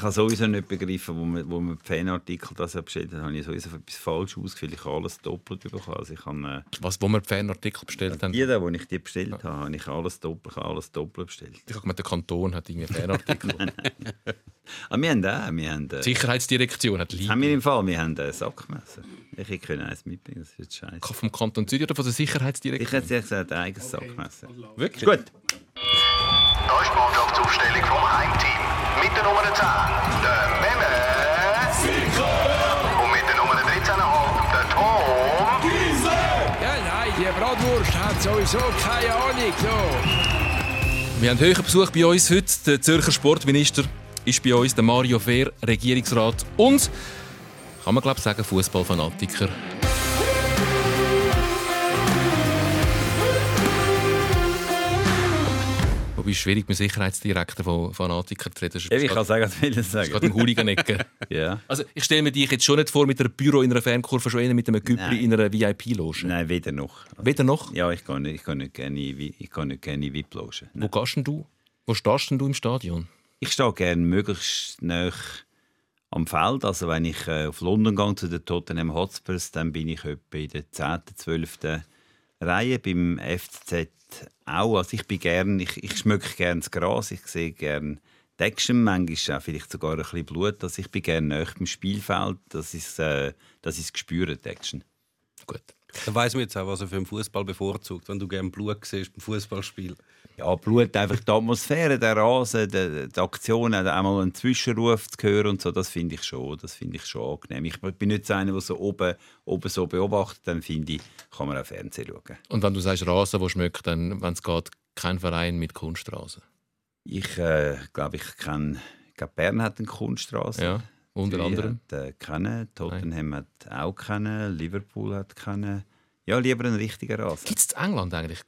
Ich habe sowieso nicht begriffen, wo man, wo man die Fanartikel das bestellt hat, habe ich sowieso etwas falsch ausgefüllt. Ich habe alles doppelt bekommen. Also ich habe, äh, Was, wo wir die Fanartikel bestellt haben? Jeder, wo ich die bestellt habe, habe ich alles doppelt, ich alles doppelt bestellt. Ich habe gemeint, der Kanton hat irgendwie Fanartikel. nein, nein. Aber wir haben auch, wir haben, äh, Sicherheitsdirektion hat Liebe. Haben wir im Fall, wir haben ein Sackmesser. Ich kann eins mitbringen, das ist scheiße. Vom Kanton Zürich oder von der Sicherheitsdirektion? Ich hätte gesagt, ein eigenes okay. Sackmesser. Wirklich? Gut. Da ist die Mannschaftsaufstellung vom Heimteam. Mit der Nummer 10, der Memme. Und mit der Nummer 13,5, der Tom. Giese! Ja, nein, die Bratwurst hat sowieso keine Ahnung. So. Wir haben höheren Besuch bei uns heute. Der Zürcher Sportminister ist bei uns, der Mario Fehr, Regierungsrat und, kann man glaube ich sagen, Fußballfanatiker. Es schwierig mit Sicherheitsdirektor von Fanatikern zu reden. Ja, ich kann sagen, was will ich sagen. gerade im Hooligan-Ecke. ja. Also ich stelle mir dich jetzt schon nicht vor mit einem Büro in einer Fernkurve, schon mit einem Güppli in einer VIP-Loge. Nein, weder noch. Weder noch? Ja, ich kann nicht, ich kann nicht gerne in VIP-Loge. Wo gehst denn du? Wo stehst denn du im Stadion? Ich stehe gerne möglichst nah am Feld. Also wenn ich äh, auf London gehe zu den Tottenham Hotspurs, dann bin ich etwa in der 10., 12. Reihe beim FCZ auch. Also ich bin gern, ich, ich schmücke gerne das Gras, ich sehe gerne die Action, manchmal auch vielleicht sogar ein bisschen Blut. Also ich bin gerne nah beim Spielfeld, das ist, äh, das ist gespürt, Action. Gut. Dann weiss man jetzt auch, was er für den Fußball bevorzugt, wenn du gerne Blut siehst beim Fußballspiel. Ja, Blut, einfach die Atmosphäre, der Rasen, die, die Aktionen, einmal einen Zwischenruf zu hören und so, das finde ich schon, das finde ich schon angenehm. Ich bin nicht so einer, der so oben, oben so beobachtet, dann finde ich, kann man auch Fernsehen schauen. Und wenn du sagst Rasen, wo schmeckt, dann, wenn es geht, kein Verein mit Kunstrasen? Ich äh, glaube, ich kenne, glaube, Bern hat einen Kunstrasen. Ja. Unter Zürich anderem? Hat, äh, kennen, Tottenham Nein. hat auch kennen, Liverpool hat kennen. Ja, lieber einen richtigen Rasen. Gibt es in England eigentlich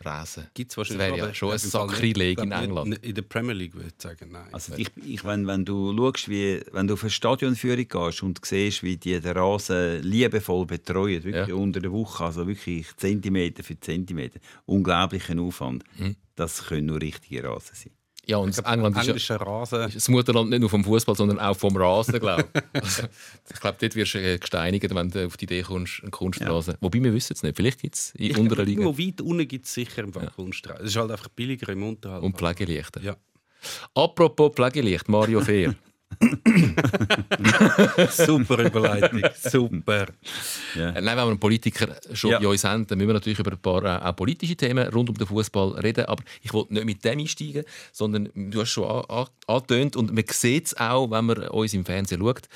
Kunstrasen? Gibt es wahrscheinlich. Das wäre ja schon ein Sakrileg in England. In der Premier League würde ich sagen, nein. Also ich, ich, wenn, wenn du schaust, wie, wenn du auf eine Stadionführung gehst und siehst, wie die den Rasen liebevoll betreuen, wirklich ja. unter der Woche, also wirklich Zentimeter für Zentimeter, unglaublicher Aufwand, hm. das können nur richtige Rasen sein. Ja, und glaub, England ist, ja, Rasen. ist das Mutterland nicht nur vom Fußball, sondern auch vom Rasen, glaube ich. also, ich glaube, dort wirst du äh, gesteinigt, wenn du auf die Idee kommst, einen Kunstrasen. Ja. Wobei, wir wissen es nicht. Vielleicht gibt es in unteren Ligen. Irgendwo weit unten gibt es sicher einen ja. Kunstrasen. Es ist halt einfach billiger im Unterhalt. Und Pflegelichter. Ja. Apropos Pflegelicht, Mario Fehr. Super Überleitung, super. Ja. Nein, wenn wir einen Politiker schon ja. bei uns haben, dann müssen wir natürlich über ein paar äh, auch politische Themen rund um den Fußball reden. Aber ich wollte nicht mit dem einsteigen, sondern du hast schon angetönt und man sieht es auch, wenn man uns im Fernsehen schaut.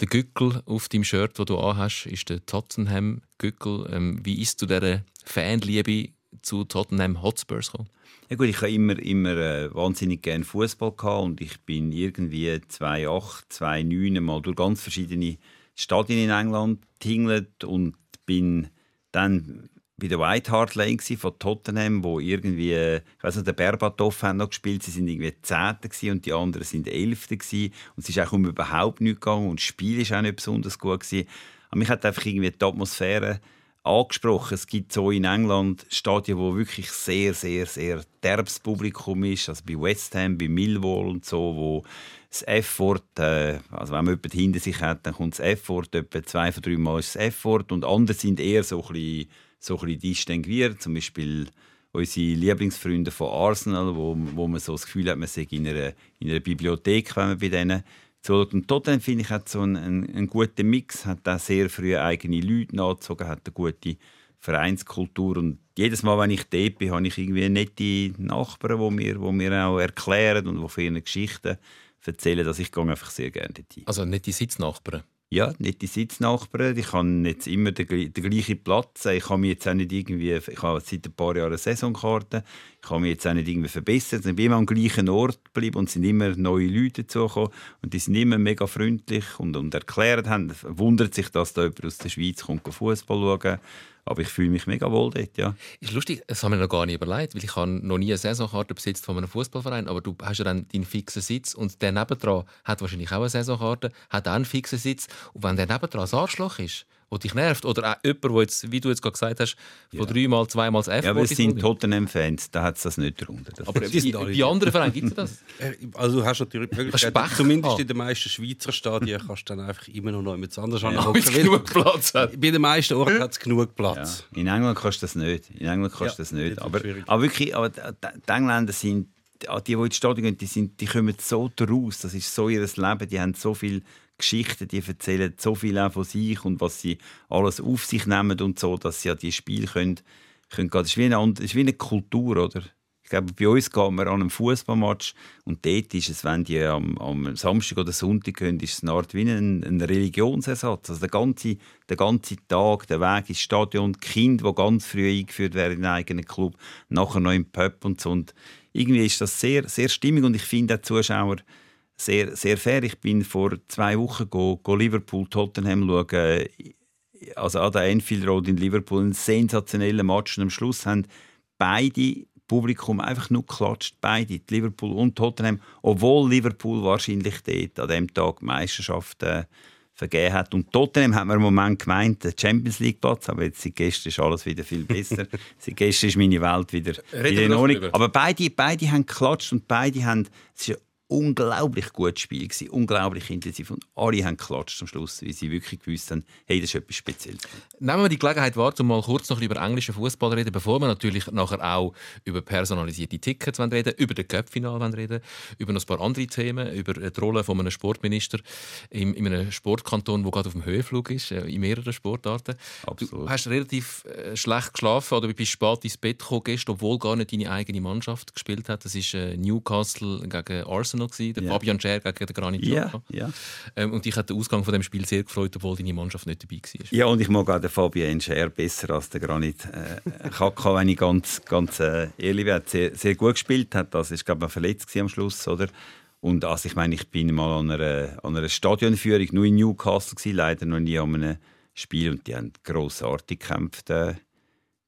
Der Gückel auf deinem Shirt, das du anhast, ist der Tottenham-Gückel. Ähm, wie ist du dieser Fanliebe zu Tottenham Hotspurs gekommen? Ja gut, ich habe immer, immer äh, wahnsinnig gerne Fußball und ich bin irgendwie 2008, 2009 mal durch ganz verschiedene Stadien in England tingelt und bin dann bei der White Hart Lane von Tottenham, wo irgendwie, ich weiß nicht, der Berbatov haben noch gespielt, sie sind irgendwie Zehnte und die anderen sind Elfte und es ist auch um überhaupt nichts gegangen und das Spiel ist auch nicht besonders gut gewesen. Aber mich hat einfach irgendwie die Atmosphäre angesprochen. Es gibt so in England Stadien, wo wirklich sehr, sehr, sehr derbes Publikum ist. Also bei West Ham, bei Millwall und so, wo das F-Wort, äh, also wenn man jemanden hinter sich hat, dann kommt das F-Wort, etwa zwei von drei Mal ist das F-Wort und andere sind eher so ein bisschen, so ein bisschen distinguiert. Zum Beispiel unsere Lieblingsfreunde von Arsenal, wo, wo man so das Gefühl hat, man sei in einer, in einer Bibliothek, wenn man bei denen zuschaut. Und Tottenham, finde ich, hat so einen, einen, guten Mix, hat auch sehr früh eigene Leute nachgezogen, hat eine gute Vereinskultur und jedes Mal, wenn ich dort bin, habe ich irgendwie nette Nachbarn, die mir, die mir auch erklären und die von ihren Geschichten erzählen, dass ich einfach sehr gerne dort Also nette Sitznachbarn? Ja, nette Sitznachbarn. Ich habe jetzt immer den, den gleichen Platz. Ich habe mich jetzt auch nicht irgendwie, ich habe seit ein paar Jahren eine Saisonkarte. Ich habe mich jetzt auch nicht irgendwie verbessert. Ich bin immer am gleichen Ort geblieben und sind immer neue Leute dazugekommen. Und die sind immer mega freundlich und, und erklärt haben. Wundert sich, dass da jemand aus der Schweiz kommt, Fußball schauen aber ich fühle mich mega wohl dort, ja. Ist lustig, das haben wir noch gar nicht überlegt, weil ich habe noch nie eine Saisonkarte besitzt von einem Fußballverein, aber du hast ja dann deinen fixen Sitz und der nebendran hat wahrscheinlich auch eine Saisonkarte, hat auch einen fixen Sitz und wenn der nebendran ein Arschloch ist der dich nervt? Oder auch jemand, der jetzt, wie du jetzt gerade gesagt hast, von ja. dreimal, zweimal das F Ja, aber es sind Tottenham-Fans, da hat es das nicht darunter. aber bei, bei anderen Vereinen gibt es das? Also du hast natürlich die Möglichkeit, zumindest in den meisten Schweizer Stadien kannst du dann einfach immer noch jemand anderes ja. anhocken. Ja, genug Platz hat. Bei den meisten Orten hat es genug Platz. Ja. In England kannst du das nicht. In England kannst du das nicht. Aber, aber wirklich, aber die Engländer sind die, die ins Stadion gehen, die, sind, die kommen so daraus. Das ist so ihr Leben. Die haben so viele Geschichten, die erzählen so viel auch von sich und was sie alles auf sich nehmen und so, dass sie an die Spiele können, können. Das ist wie eine, das ist wie eine Kultur, oder? Ich glaube, bei uns gehen wir an einem Fußballmatch und dort ist es, wenn die am, am, Samstag oder Sonntag gehen, ist es eine Art wie ein, ein Religionsersatz. Also der ganze, der ganze Tag, der Weg ins Stadion, die Kinder, die ganz früh eingeführt werden in einen eigenen Club, nachher noch im Pub und so. Und irgendwie ist das sehr, sehr stimmig und ich finde auch Zuschauer sehr, sehr fair. Ich bin vor zwei Wochen go, go Liverpool Tottenham schauen, also an der Enfield Road in Liverpool, einen sensationellen Match und am Schluss haben beide Publikum einfach nur klatscht, beide, Liverpool und Tottenham, obwohl Liverpool wahrscheinlich dort an dem Tag die Meisterschaft äh, vergeben hat. Und Tottenham hat man im Moment gemeint, der Champions League Platz, aber jetzt seit gestern ist alles wieder viel besser. seit gestern ist meine Welt wieder, wieder in Ordnung. Aber beide, beide haben geklatscht und beide haben, es ist unglaublich gutes Spiel gewesen, unglaublich intensiv und alle haben geklatscht am Schluss, weil sie wirklich gewusst haben, hey, das ist etwas Spezielles. Nehmen wir die Gelegenheit wahr, um mal kurz noch über englischen Fußball reden, bevor wir natürlich nachher auch über personalisierte Tickets reden, über den Cup-Final reden, über noch ein paar andere Themen, über die Rolle von einem Sportminister in, in einem Sportkanton, der gerade auf dem Höhenflug ist, äh, in mehreren Sportarten. Absolut. Du hast relativ äh, schlecht geschlafen oder bist spät ins Bett gekommen gestern, obwohl gar nicht deine eigene Mannschaft gespielt hat. Das ist äh, Newcastle gegen Arsenal Arsenal, gewesen, der ja. Fabian Scher gegen den Granit ja, ja. Ähm, und ich hatte den Ausgang von dem Spiel sehr gefreut, obwohl deine Mannschaft nicht dabei war. Ja, und ich mag auch den Fabian Scher besser als den Granit äh, Kaka, wenn ich ganz, ganz äh, ehrlich bin. Sehr, sehr gut gespielt hat. Das ist, glaube ich, verletzt am Schluss, oder? Und also, ich meine, ich bin mal an einer, an einer Stadionführung, nur in Newcastle gewesen, leider noch nie an einem Spiel. Und die haben grossartig gekämpft äh,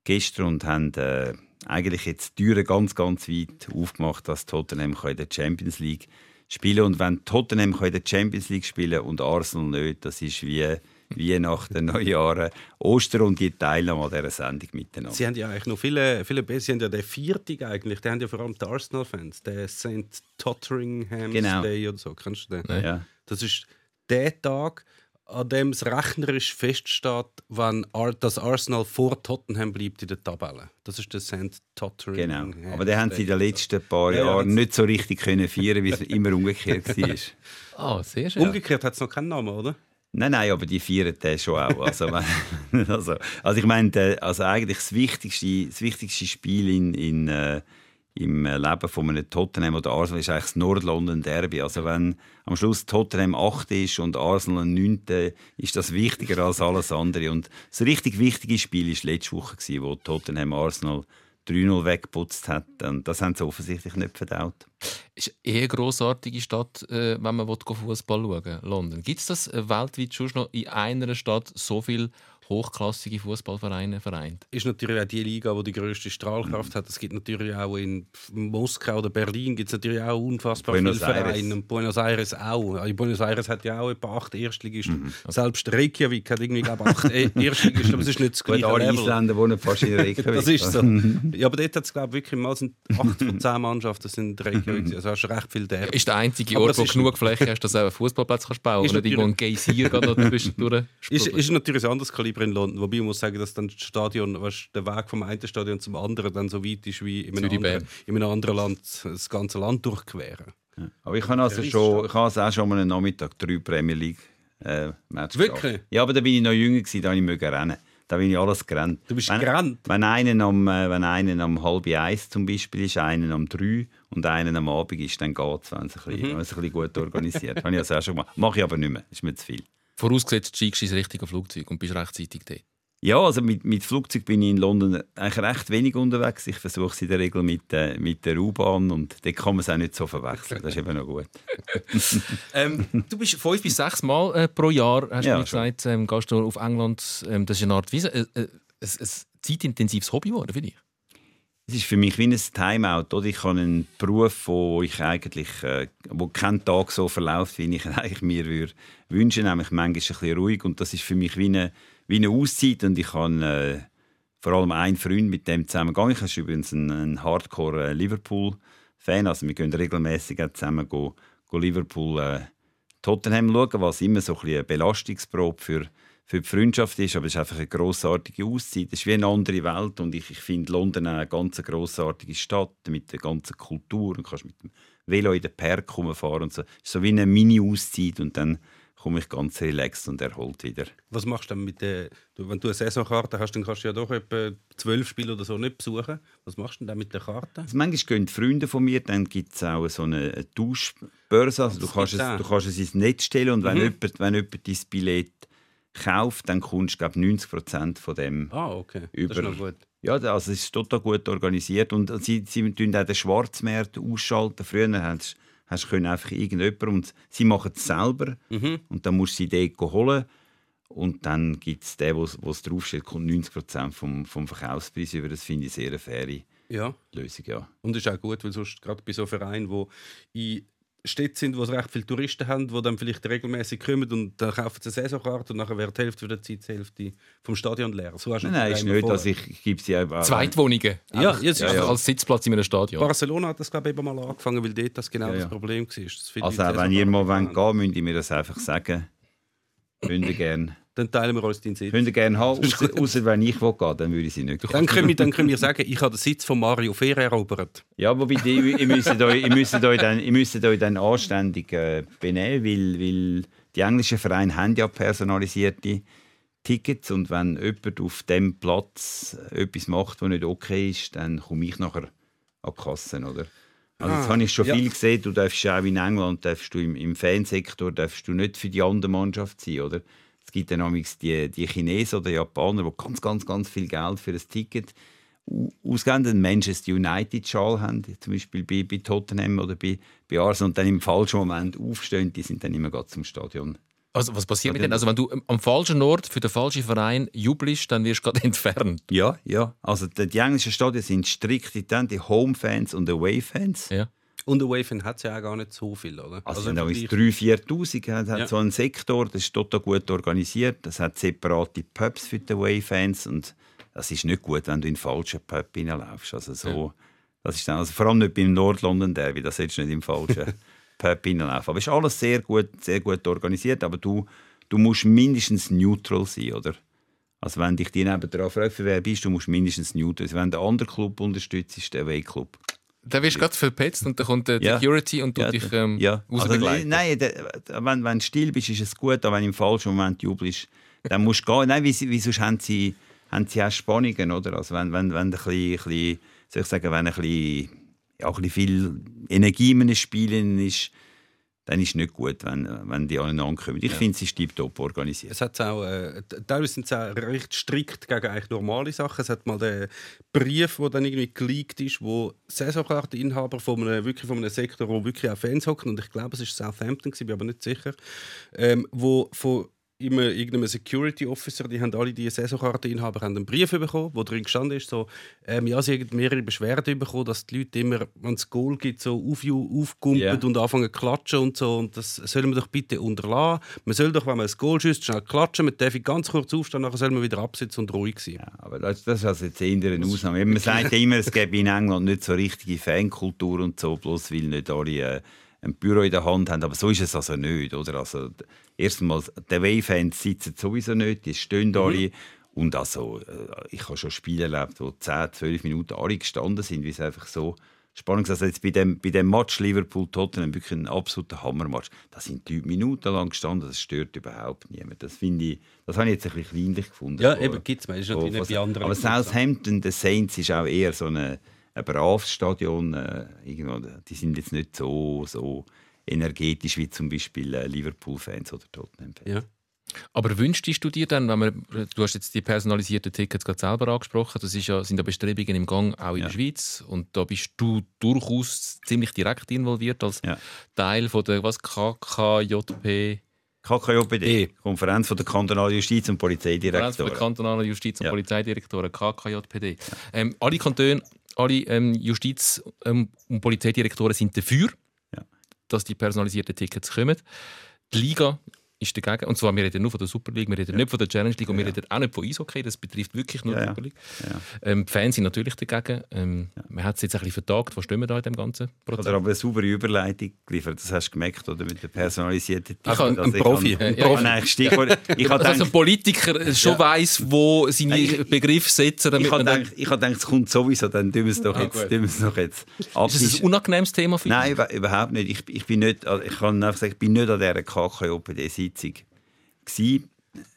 gestern und haben... Äh, eigentlich jetzt die Türen ganz, ganz weit aufgemacht, dass Tottenham in der Champions League spielen Und wenn Tottenham in der Champions League spielen und Arsenal nicht, das ist wie, wie nach den Neujahren Ostern und die Teilnahme an dieser Sendung miteinander. Sie haben ja eigentlich noch viele, viele besser. Sie haben ja den Viertig eigentlich, die haben ja vor allem die Arsenal-Fans, der St. Totteringham's genau. Day oder so, kennst du den? Ja. Das ist der Tag, an dem es rechnerisch feststeht, wenn das Arsenal vor Tottenham bleibt in der Tabelle. Das ist der St. Tottering. Genau. Aber den haben sie in den letzten paar ja, Jahren nicht so richtig können feiern, wie es immer umgekehrt war. Ah, oh, sehr schön. Umgekehrt hat es noch keinen Namen, oder? Nein, nein, aber die feiern den schon auch. Also, also, also ich meine, also eigentlich das wichtigste, das wichtigste Spiel in, in äh, im Leben von einem Tottenham oder Arsenal ist eigentlich das Nord-London Derby. Also wenn am Schluss Tottenham 8 ist und Arsenal 9, ist das wichtiger als alles andere. Und das richtig wichtige Spiel war letzte Woche, wo Tottenham Arsenal 3-0 weggeputzt hat. Und das haben sie offensichtlich nicht verdaut. Es ist eh eine grossartige Stadt, äh, wenn man Fußball schauen will, London. Gibt es das äh, weltweit schon noch in einer Stadt so viel hochklassige Fußballvereine vereint. Ist natürlich auch die Liga, die die größte Strahlkraft hat. Es gibt natürlich auch in Moskau oder Berlin gibt es natürlich auch unfassbar Buenos viele Vereine. Und Buenos Aires auch. In Buenos Aires hat ja auch etwa acht Erstligisten. Mhm. Selbst Reykjavik hat irgendwie glaube acht e- Erstligisten, aber es ist nicht das gleiche Alle Isländer wohnen fast in Reykjavik. das ist so. Ja, aber dort hat es glaube wirklich mal sind acht von zehn Mannschaften sind Reykjavik. Also hast du recht viel der. Ist der einzige Ort, wo du genug Fläche hast, dass du einen Fußballplatz kannst bauen kannst. Oder irgendwo ein Geysir noch zwischendurch. Ist, ist natürlich ein anderes Kaliber in London. Wobei ich muss sagen, dass dann das Stadion, weißt, der Weg vom einen Stadion zum anderen dann so weit ist wie in einem, anderen, in einem anderen Land das ganze Land durchqueren. Ja. Aber ich habe also schon, ich habe also auch schon mal einen Nachmittag drei Premier League äh, Match Wirklich? Gehabt. Ja, aber da bin ich noch jünger gewesen, da ich rennen. Da bin ich alles gerannt. Du bist wenn, gerannt? Wenn einer am, äh, wenn einen am halb eins zum Beispiel ist, einen am drei und einen am Abend ist, dann geht es, wenn es ein, bisschen, mhm. ein bisschen gut organisiert. habe ich das auch schon gemacht. Mache ich aber nicht mehr, ist mir zu viel. Vorausgesetzt, du steigst ins richtige Flugzeug und bist rechtzeitig dort. Ja, also mit, mit Flugzeug bin ich in London eigentlich recht wenig unterwegs. Ich versuche es in der Regel mit, äh, mit der U-Bahn und da kann man es auch nicht so verwechseln. Das ist eben noch gut. ähm, du bist fünf bis sechs Mal äh, pro Jahr, hast ja, du gesagt, ähm, gehst du auf England. Ähm, das ist eine Art Wiese, äh, äh, ein, ein zeitintensives Hobby geworden für dich? Es ist für mich wie ein Timeout. Oder? Ich habe einen Beruf, wo ich eigentlich, äh, wo kein Tag so verläuft, wie ich eigentlich mir würde wünschen, nämlich manchmal ein bisschen ruhig. Und das ist für mich wie eine, wie eine Auszeit. Und ich habe äh, vor allem einen Freund, mit dem zusammen gegangen. Ich bin übrigens ein, ein Hardcore äh, Liverpool-Fan. Also wir gehen regelmäßig zusammen go, go Liverpool äh, Tottenham schauen, was immer so ein eine Belastungsprobe für für die Freundschaft ist, aber es ist einfach eine grossartige Auszeit. Es ist wie eine andere Welt und ich, ich finde London eine ganz grossartige Stadt mit der ganzen Kultur. Du kannst mit dem Velo in den Park fahren und so. Es ist so wie eine Mini-Auszeit und dann komme ich ganz relaxed und erholt wieder. Was machst du dann mit der, wenn du eine Saisonkarte hast, dann kannst du ja doch etwa zwölf Spiele oder so nicht besuchen. Was machst du denn mit der Karte? Also manchmal gehen Freunde von mir, dann gibt es auch so eine Tauschbörse. Also du, kannst es, du kannst es ins Netz stellen und wenn, mhm. jemand, wenn jemand dein Billett kauft, dann kommst du glaube 90 Prozent von dem ah, okay. über. Das ist gut. Ja, also es ist total gut organisiert und sie, sie tun auch den Schwarzmarkt ausschalten. Früher hast, hast du einfach irgendjemand und sie machen es selber mhm. und dann musst du sie dort holen und dann gibt es den, wo es draufsteht, kommt 90 Prozent vom, vom Verkaufspreis über. Das finde ich sehr eine faire ja. Lösung, ja. Und das ist auch gut, weil sonst gerade bei so Vereinen, wo in Städte sind, wo es recht viele Touristen haben, die dann vielleicht regelmäßig kommen und dann kaufen sie eine Saisonkarte und nachher wäre die Hälfte der Zeit die Hälfte vom Stadion leer. So nein, nein, ist nicht, dass ich, ich gebe sie einfach... Zweitwohnungen. Ja, ja, ja, ja, als Sitzplatz in einem Stadion. Barcelona hat das glaube ich eben mal angefangen, weil dort das genau ja, das Problem war. Das also wenn ihr mal gehen wollt, müsst ihr mir das einfach sagen. Würde gerne dann teilen wir uns den Sitz. Könnt ihr gerne haben, außer, wenn ich will gehen, dann würde ich sie nicht Dann können, wir, dann können wir sagen, ich habe den Sitz von Mario Fehr erobert. Ja, wobei ihr, müsst euch, ihr, müsst euch dann, ihr müsst euch dann anständig äh, benehmen, weil, weil die englischen Vereine haben ja personalisierte Tickets und wenn jemand auf dem Platz etwas macht, was nicht okay ist, dann komme ich nachher an die Kasse, oder? Also ah, habe ich schon ja. viel gesehen. Du darfst auch in England darfst du im, im Fansektor darfst du nicht für die andere Mannschaft sein, oder? Es gibt dann die, die Chinesen oder Japaner, die ganz, ganz, ganz viel Geld für ein Ticket ausgeben, einen Manchester United-Schal haben, zum Beispiel bei, bei Tottenham oder bei, bei Arsenal, und dann im falschen Moment aufstehen, die sind dann immer zum Stadion. Also was passiert mit denen? Also wenn du am falschen Ort für den falschen Verein jubelst, dann wirst du gerade entfernt. Ja, ja. Also die, die englischen Stadien sind strikt, die Home-Fans und Away-Fans. Ja. Und der Wave hat es ja auch gar nicht so viel, oder? Also, also sind 3'000, 4'000. Es hat ja. so einen Sektor, das ist total gut organisiert. Es hat separate Pubs für die Wave-Fans und das ist nicht gut, wenn du in den falschen Pub reinläufst. Also so, ja. das ist dann, also vor allem nicht beim Nord-London Derby, das solltest du nicht im falschen Pub reinlaufen. Aber es ist alles sehr gut, sehr gut organisiert, aber du, du musst mindestens neutral sein, oder? Also wenn dich die nebenan fragt, für wer bist du, musst mindestens neutral sein. Wenn der andere Club unterstützt, ist der Away-Club. Dann wirst du gerade verpetzt und dann kommt der Security und tut ja, dich ähm, ja. also, Nein, der, wenn, wenn du still bist, ist es gut, aber wenn du im falschen Moment jubelst, dann musst du gehen. Nein, wie, wie sonst haben sie, haben sie auch Spannungen, oder? Also wenn, wenn, wenn ein bisschen, ein bisschen, soll ich sagen, wenn ein bisschen, ja, ein bisschen viel Energie in einem Spiel ist, dann ist es nicht gut, wenn, wenn die aneinander kommen. Ich ja. finde, es ist tiptop organisiert. Es hat auch, äh, teilweise sind sie auch recht strikt gegen eigentlich normale Sachen. Es hat mal den Brief, der dann irgendwie geleakt ist, wo Saisonkarteninhaber von einem, wirklich von einem Sektor, wo wirklich auch Fans hocken, und ich glaube, es war Southampton, ich bin aber nicht sicher, ähm, wo von immer irgendeinem Security Officer, die haben alle die Saisonkarteninhaber einen Brief bekommen, wo drin gestanden ist, so, ähm, ja, sie haben mehrere Beschwerden bekommen, dass die Leute immer, wenn es Goal gibt, so auf, aufgumpen yeah. und anfangen zu klatschen und so. Und das sollen wir doch bitte unterlassen. Man soll doch, wenn man ein Goal schießt, schnell klatschen. Man darf ganz kurz aufstehen, nachher soll man wieder absitzen und ruhig sein. Ja, aber das, das ist also jetzt eher eine Ausnahme. Man sagt immer, es gäbe in England nicht so richtige Fankultur und so, bloß weil nicht alle... Äh, ein Büro in der Hand haben. Aber so ist es also nicht. Oder? Also, erstens die Away-Fans sitzen sowieso nicht, die stehen mhm. alle. Und also, äh, ich habe schon Spiele erlebt, wo 10, 12 Minuten alle gestanden sind, wie es einfach so spannend ist. Also jetzt bei dem, bei dem Match Liverpool-Tottenham wirklich ein absoluter Hammermatch. Da sind die Minuten lang gestanden, das stört überhaupt niemand. Das finde ich, das habe ich jetzt ein bisschen kleinlich gefunden. Ja, eben gibt es, ist natürlich bei anderen. Aber Southampton, The Saints, ist auch eher so eine ein braves Stadion. Äh, die sind jetzt nicht so, so energetisch wie zum Beispiel äh, Liverpool-Fans oder Tottenham-Fans. Ja. Aber wünschst du dir dann, wenn man, du hast jetzt die personalisierten Tickets gerade selber angesprochen, das ja, sind ja Bestrebungen im Gang auch in ja. der Schweiz und da bist du durchaus ziemlich direkt involviert als ja. Teil von der was KKJP KKJPD, Konferenz von der kantonalen Justiz- und Polizeidirektoren. Konferenz von der kantonalen Justiz- und ja. Polizeidirektoren, KKJPD. Ähm, alle Kantone alle ähm, Justiz- ähm, und Polizeidirektoren sind dafür, Ja. dass die personalisierten Tickets kommen. Die Liga ist dagegen. Und zwar, wir reden nur von der Super League, wir reden nicht von der Challenge League und wir reden auch nicht von Eishockey. Das betrifft wirklich nur Ja, die ja. Super League. Ja. Ähm, die Fans sind natürlich dagegen. Ähm, Man hat es jetzt ein bisschen vertagt. Wo stehen wir da in dem ganzen Prozess? Oder aber eine saubere Überleitung geliefert. Das hast du gemerkt, oder? Mit der personalisierten kann- Ticket. ein Profi. Ja, habe, ja. nein, Stichwort, ich habe also ein Politiker schon Ja. weiss, wo seine Nein, ich- Begriffe setzen, damit ich habe gedacht, gedacht, es kommt sowieso, dann tun wir es doch Ah, jetzt, tun es doch jetzt ab. Ist das ein unangenehmes Thema für Nein, über- überhaupt nicht. Ich, ich bin nicht, also ich kann einfach sagen, ich bin nicht an dieser KKOPD-Sitzung gsi,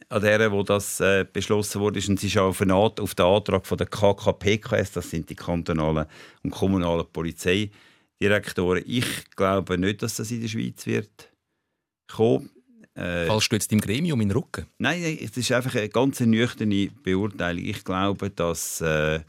an der, wo das äh, beschlossen wurde. Und es ist auch auf, den Antrag von der KKPKS, das sind die kantonalen und kommunalen Polizeidirektoren. Ich glaube nicht, dass das in der Schweiz wird kommen. Äh, Fallst du jetzt im Gremium in den Rücken? Nein, es ist einfach eine ganz nüchterne Beurteilung. Ich glaube, dass äh,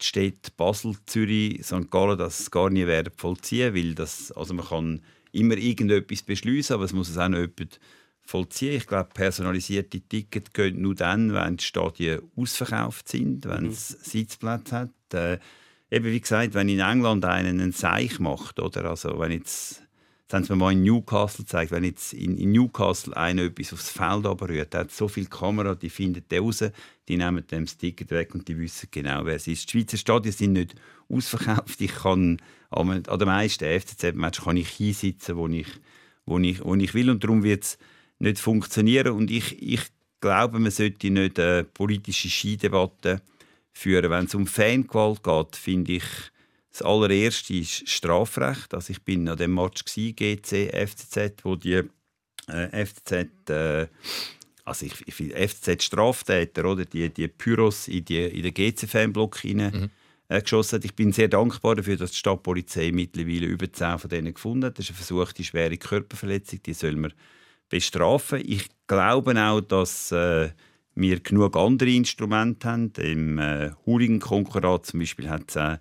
die Städte Basel, Zürich, St. Gallen das gar nie werden vollziehen, weil das, also man kann immer irgendetwas beschließen, aber es muss es auch noch jemand vollziehen. Ich glaube, personalisierte Tickets gehen nur dann, wenn die Stadien ausverkauft sind, wenn es Sitzplätze hat. Äh, eben wie gesagt, wenn in England einen einen Seich macht, oder also wenn jetzt das haben sie mir mal in Newcastle gezeigt. Wenn jetzt in, in Newcastle einer etwas aufs Feld der hat so viele Kameras, die finden den raus, die nehmen dem das Ticket weg und die wissen genau, wer es ist. Die Schweizer Stadien sind nicht ausverkauft. Ich kann an an den meisten FCZ-Matches kann ich hinsitzen, wo ich, wo ich, wo ich will und darum wird es nicht funktionieren. Und ich, ich glaube, man sollte nicht eine politische Skidebatte führen. Wenn es um Fangewalt geht, finde ich, das allererste ist Strafrecht. Also ich bin an dem Match gsi, GC FCZ, wo die äh, FCZ äh, also ich, ich FCZ Straftäter oder die die Pyros in die in den GC Fanblock hinein äh, geschossen hat. Ich bin sehr dankbar dafür, dass die Stadtpolizei mittlerweile über 10 von denen gefunden hat. Das ist eine versuchte schwere Körperverletzung, die soll man bestrafen. Ich glaube auch, dass äh, wir genug andere Instrumente haben. Im äh, Hooligan-Konkordat zum Beispiel hat es äh,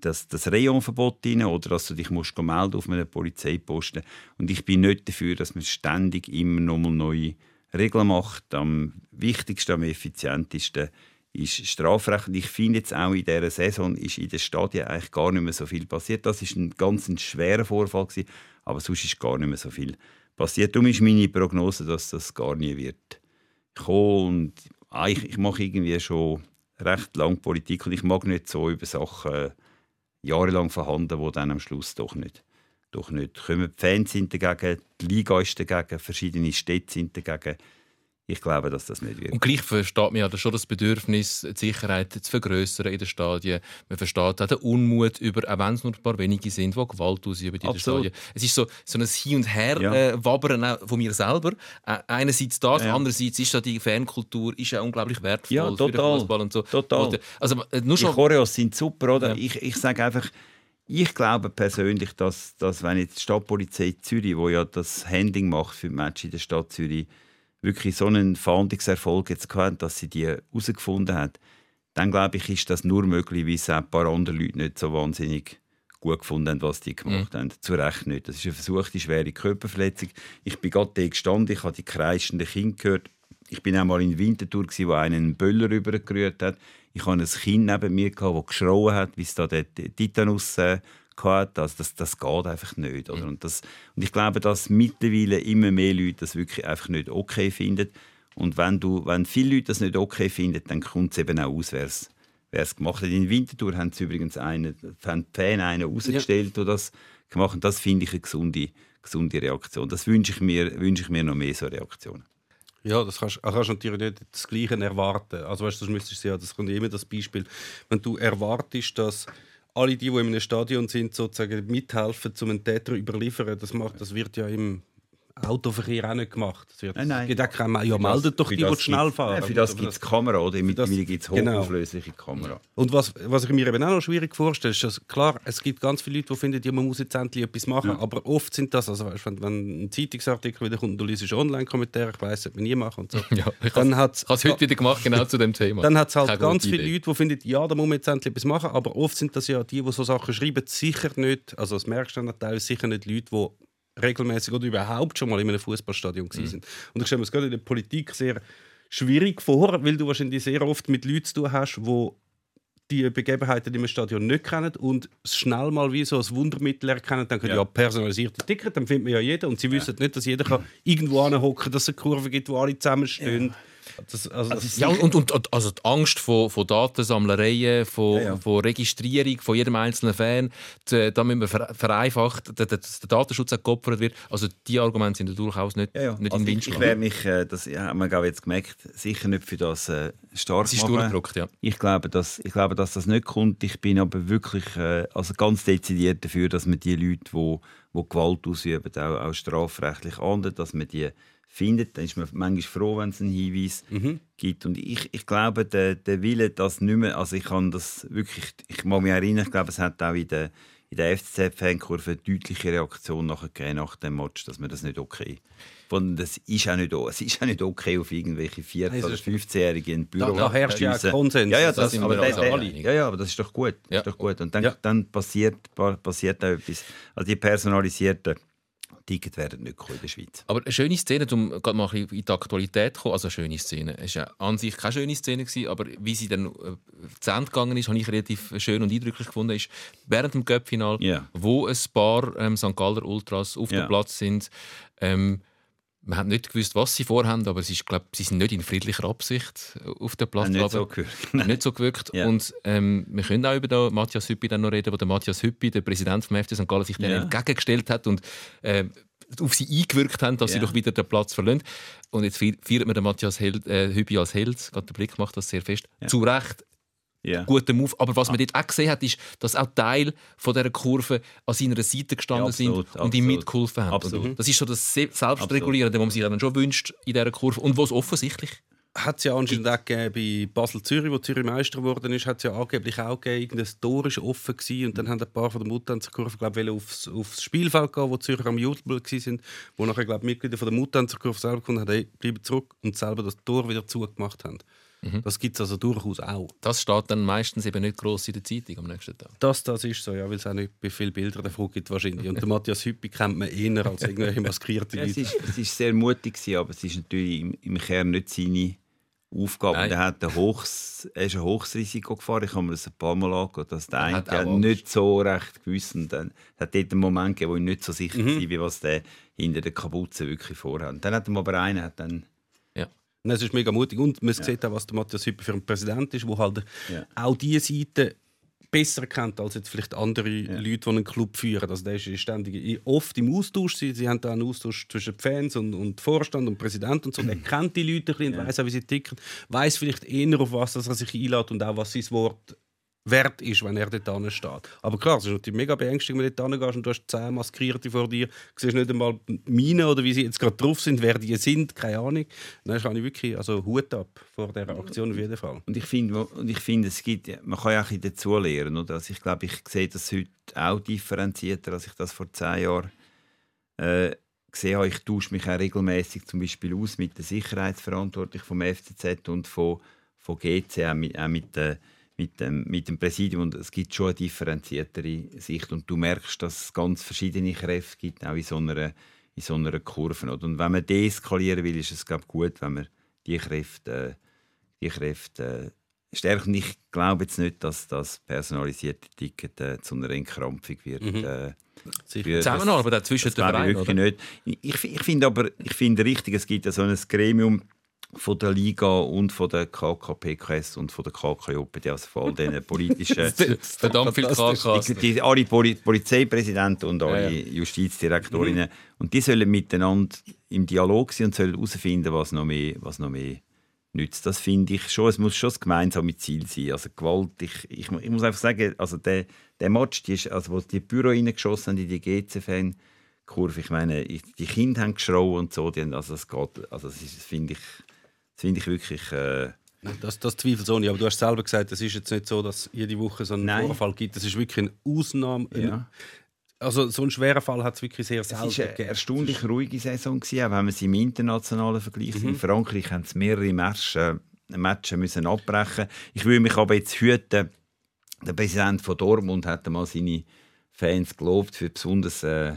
das, das Rayonverbot drin oder dass du dich musst melden auf einem Polizeiposten. Und ich bin nicht dafür, dass man ständig immer noch mal neue Regeln macht. Am wichtigsten, am effizientesten ist Strafrecht. Ich finde jetzt auch in dieser Saison ist in den Stadien eigentlich gar nicht mehr so viel passiert. Das ist ein ganz ein schwerer Vorfall gewesen, aber sonst ist gar nicht mehr so viel passiert. Darum ist meine Prognose, dass das gar nie wird kommen. Und ich, ich mache irgendwie schon recht lange Politik und ich mag nicht so über Sachen äh, jahrelang verhandeln, die dann am Schluss doch nicht, doch nicht kommen. Die Fans sind dagegen, die Liga ist dagegen, verschiedene Städte sind dagegen. Ich glaube, dass das nicht wird. Und gleich versteht man ja schon das Bedürfnis, die Sicherheit zu vergrößern in den Stadien. Man versteht auch den Unmut über, auch wenn es nur ein paar wenige sind, die Gewalt ausüben in den. Stadien. Es ist so, so ein Hin und Her Ja. äh, von mir selber. Äh, einerseits das, Ja. andererseits ist da die Fankultur ist ja unglaublich wertvoll Ja, für total. den Fußball und so. Total. Und, Also äh, nur Die schon Choreos sind super, oder? Ja. Ich, ich sage einfach, ich glaube persönlich, dass, dass wenn jetzt die Stadtpolizei Zürich, wo ja das Handling macht für die Match in der Stadt Zürich, wirklich so einen Fahndungserfolg jetzt gehabt hat, dass sie die herausgefunden hat, dann glaube ich, ist das nur möglich, weil es auch ein paar andere Leute nicht so wahnsinnig gut gefunden haben, was die gemacht haben. Zu Recht nicht. Das ist eine versuchte schwere Körperverletzung. Ich bin gerade da gestanden, ich habe die kreischenden Kinder gehört. Ich bin auch mal in Winterthur, wo einer einen Böller rübergerührt hat. Ich hatte ein Kind neben mir, das geschrauen hat, wie es da den Titanus äh, hatte. Also das, das geht einfach nicht. Oder? Und, das, und ich glaube, dass mittlerweile immer mehr Leute das wirklich einfach nicht okay finden. Und wenn, du, wenn viele Leute das nicht okay finden, dann kommt es eben auch aus, wer es gemacht hat. In Winterthur haben sie übrigens einen, haben die Fan einen rausgestellt, der das gemacht hat. Das finde ich eine gesunde, gesunde Reaktion. Das wünsche ich, mir, wünsche ich mir noch mehr so Reaktionen. Ja, das kannst, ah, kannst du natürlich nicht das Gleiche erwarten. Also weißt, du, das müsstest du ja, das kommt immer das Beispiel, wenn du erwartest, dass alle die, die in einem Stadion sind, sozusagen mithelfen, um einen Täter zu überliefern, das macht, das wird ja im Autoverkehr auch nicht gemacht. Das wird, Nein, nein. Es gibt auch keine- Ja, meldet doch die, die schnell fahren. Für das gibt es Kamera, oder? Mittlerweile gibt es genau. hochauflösliche Kamera. Und was, was ich mir eben auch noch schwierig vorstelle, ist, dass klar, es gibt ganz viele Leute, die finden, ja, man muss jetzt endlich etwas machen, aber oft sind das, also weißt, wenn, wenn ein Zeitungsartikel wieder kommt und du liest Online-Kommentare, ich weiss, das sollte man nie machen und so, Ja, ich dann habe hat es heute wieder gemacht, genau zu dem Thema. dann hat es halt Keine ganz viele Idee. Leute, die finden, ja, da muss man jetzt endlich etwas machen, aber oft sind das ja die, die so Sachen schreiben, sicher nicht, also das merkst du dann teilweise sicher nicht Leute, die regelmäßig oder überhaupt schon mal in einem Fußballstadion gewesen sind. Und ich stelle mir das gerade in der Politik sehr schwierig vor, weil du wahrscheinlich sehr oft mit Leuten zu tun hast, die die Begebenheiten im Stadion nicht kennen und es schnell mal wie so ein Wundermittel erkennen, dann können ja. ja personalisierte Ticket, dann findet man ja jeder und sie wissen nicht, dass jeder kann irgendwo anhocken, dass es eine Kurve gibt, wo alle zusammenstehen. Ja. Das, also, das ja, und, und also die Angst vor, vor Datensammlereien, von, ja, ja. von Registrierung von jedem einzelnen Fan, die, da müssen wir vereinfacht, dass der Datenschutz geopfert wird. Also die Argumente sind durchaus nicht, ja, nicht also in Wind Ich, ich werde mich, das ja, haben wir jetzt gemerkt, sicher nicht für das äh, stark ist machen. Ja. Ich, glaube, dass, ich glaube, dass das nicht kommt. Ich bin aber wirklich äh, also ganz dezidiert dafür, dass man die Leute, die, die Gewalt ausüben, auch, auch strafrechtlich ahnden, dass man die findet, dann ist man manchmal froh, wenn es einen Hinweis mhm. gibt. Und ich, ich glaube, der, der Wille, das nicht mehr, also ich kann das wirklich, ich mag mich erinnern, ich glaube, es hat auch in der, in der FCZ-Fankurve eine deutliche Reaktion nachher nach dem Match, dass man das nicht okay und das ist auch nicht, es ist auch nicht okay, auf irgendwelche 14- oder 15-Jährige in Büro Da, da herrscht ja Konsens. Ja, ja, das, das aber, der, der, ja, ja, aber das ist doch gut. Ja. Ist doch gut. Und dann, ja. dann passiert, passiert auch etwas. Also die personalisierten Ticket werden nicht in der Schweiz. Aber eine schöne Szene, um gerade mal in die Aktualität zu kommen, also eine schöne Szene, es war an sich keine schöne Szene, gewesen, aber wie sie dann äh, zu Ende gegangen ist, habe ich relativ schön und eindrücklich gefunden, ist während dem Cup-Final, yeah. wo ein paar ähm, St. Galler Ultras auf yeah. dem Platz sind, ähm, man hat nicht gewusst, was sie vorhaben, aber es ist, glaub, sie sind nicht in friedlicher Absicht auf dem Platz. Ja, nicht, so gewirkt. nicht so gewirkt. Ja. Und ähm, wir können auch über den Matthias Hüppi dann noch reden, wo der Matthias Hüppi, der Präsident vom FC St. Gallen, sich ja. entgegengestellt hat und äh, auf sie eingewirkt haben, dass ja. sie doch wieder den Platz verlassen. Und jetzt feiert man den Matthias Held, äh, Hüppi als Held. Gerade der Blick macht das sehr fest. Zu Recht Yeah. guter Move. Aber was man dort auch gesehen hat, ist, dass auch Teil von dieser Kurve an seiner Seite gestanden ja, absolut, sind und ihm mitgeholfen haben. Absolut. Das ist so das Selbstregulierende, was man sich dann schon wünscht in dieser Kurve und was offensichtlich hat es ja anscheinend auch bei Basel-Zürich, wo Zürich Meister geworden ist, hat es ja angeblich auch gegeben, das Tor ist offen gewesen und dann haben ein paar von der Mutanzerkurve glaube ich, aufs, aufs Spielfeld gehen, wo Zürcher am Jubel waren, wo nachher glaube Mitglieder von der Mutanzerkurve selber gefunden haben, hey, bleiben zurück und selber das Tor wieder zugemacht haben. Mhm. Das gibt es also durchaus auch. Das steht dann meistens eben nicht gross in der Zeitung am nächsten Tag. Das, das ist so, ja, weil es auch nicht bei vielen Bildern davon gibt wahrscheinlich. Und der Matthias Hüppi kennt man eher als irgendwelche maskierte Leute. Ja, es, war sehr mutig, aber es ist natürlich im, im Kern nicht seine Aufgabe. Nein. Er, hat ein hochs, er ist ein hohes Risiko gefahren. Ich habe mir das ein paar Mal angeschaut, dass der eine nicht so recht gewusst und dann hat dort einen Moment gegeben, wo ich nicht so sicher mhm. war, wie was der hinter der Kapuze wirklich vorhat. Dann hat er aber einen, hat dann es ist mega mutig. Und man ja. sieht auch, was der Matthias Hüpper für ein Präsident ist, der halt ja. auch diese Seite besser kennt als jetzt vielleicht andere ja. Leute, die einen Club führen. Also der ist ständig oft im Austausch. Sie, sie haben da einen Austausch zwischen Fans und, und Vorstand und Präsident und so. Er kennt die Leute ein bisschen und weiß auch, wie sie ticken. Weiß vielleicht eher, auf was er sich einlädt und auch, was sein Wort wert ist, wenn er dort steht. Aber klar, es ist natürlich mega beängstigend, wenn du dort gehst und du hast zehn Maskierte vor dir, du siehst nicht einmal Mine oder wie sie jetzt gerade drauf sind, wer die sind, keine Ahnung. Dann kann ich wirklich also Hut ab vor dieser Aktion auf jeden Fall. Und ich finde, finde es gibt, man kann ja auch dazu lernen. Oder? Also ich glaube, ich sehe das heute auch differenzierter, als ich das vor zehn Jahren äh, gesehen habe. Ich tausche mich auch regelmäßig zum Beispiel aus mit der Sicherheitsverantwortlichen vom FCZ und von, von GC, auch mit, auch mit der mit dem, mit dem Präsidium und es gibt schon eine differenziertere Sicht und du merkst, dass es ganz verschiedene Kräfte gibt, auch in so einer, in so einer Kurve. Und wenn man deeskalieren will, ist es glaube gut, wenn man die Kräfte, die Kräfte äh, stärkt. Und ich glaube jetzt nicht, dass das personalisierte Ticket äh, zu einer Entkrampfung wird. Mhm. Äh, Zusammenarbeit zwischen den beiden, Ich, ich finde aber ich finde richtig, es gibt ja so ein Gremium, von der Liga und von der KKPKS und von der KKJPD, also von all diesen politischen... Verdammt viel KKs. Die, alle Poli Polizeipräsidenten und alle ja, ja. Justizdirektorinnen. Mhm. Und die sollen miteinander im Dialog sein und sollen herausfinden, was noch mehr, was noch mehr nützt. Das finde ich schon, es muss schon das gemeinsame Ziel sein. Also Gewalt, ich, ich, ich muss einfach sagen, also der, der Match, die ist, also wo die Büro reingeschossen haben in die GC-Fan, Kurve. Ich meine, die Kinder haben geschrauen und so. Die haben, also das geht, also das finde ich, das finde ich wirklich. Äh, das, das zweifelsohne. Aber du hast selber gesagt, es ist jetzt nicht so, dass jede Woche so einen Nein. Vorfall gibt. Das ist wirklich eine Ausnahme. Ja. Also so einen schweren Fall hat es wirklich sehr selten. Es war eine erstaunlich ruhige Saison, gewesen, auch wenn man sie im internationalen Vergleich mhm. In Frankreich haben sie mehrere Matches, äh, Matches müssen abbrechen Ich würde mich aber jetzt hüten, der Präsident von Dortmund hat mal seine Fans gelobt für besonders... Äh,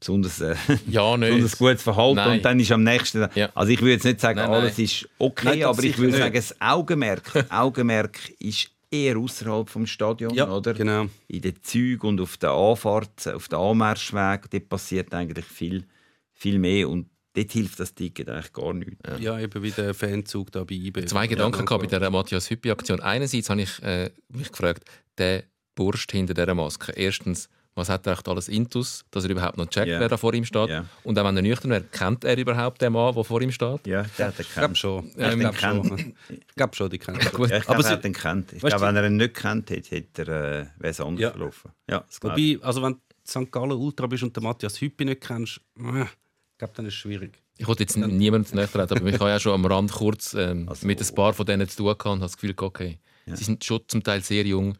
besonders, äh, ja, besonders gutes Verhalten nein. und dann ist am nächsten ja. also ich würde jetzt nicht sagen nein, alles ist okay nein, aber ich würde sagen das Augenmerk Augenmerk ist eher außerhalb vom Stadion, Ja, oder? genau. In den Zügen und auf der Anfahrt, auf den Anmarschweg, dort passiert eigentlich viel, viel mehr und dort hilft das Ticket eigentlich gar nicht. Ja, eben wie der Fanzug da bei IB. Zwei Ja, Gedanken gehabt bei der Matthias Hüppi-Aktion. Einerseits habe ich äh, mich gefragt, der Burst hinter dieser Maske. Erstens, was hat er echt alles Intus, dass er überhaupt noch checkt, Ja. wer da vor ihm steht? Ja. Und auch wenn er nüchtern wäre, kennt er überhaupt den Mann, der vor ihm steht? Ja, der hat den kennt. schon. Ähm, Ich glaube kennt. schon. Ich glaube schon, die kennen. Gut. Ja, ich Aber glaube, er hat den kennt. Ich glaube, wenn er ihn nicht kennt hätte, hätte er, äh, wäre es anders Ja. verlaufen. Ja, das glaube ich. Wobei, also wenn du St. Gallen Ultra bist und den Matthias Hüppi nicht kennst, äh, ich glaube, dann ist es schwierig. Ich wollte jetzt niemandem zu nahe treten, aber ich habe ja schon am Rand kurz ähm, Also- mit ein paar von denen zu tun gehabt und habe das Gefühl, okay, sie sind schon zum Teil sehr jung.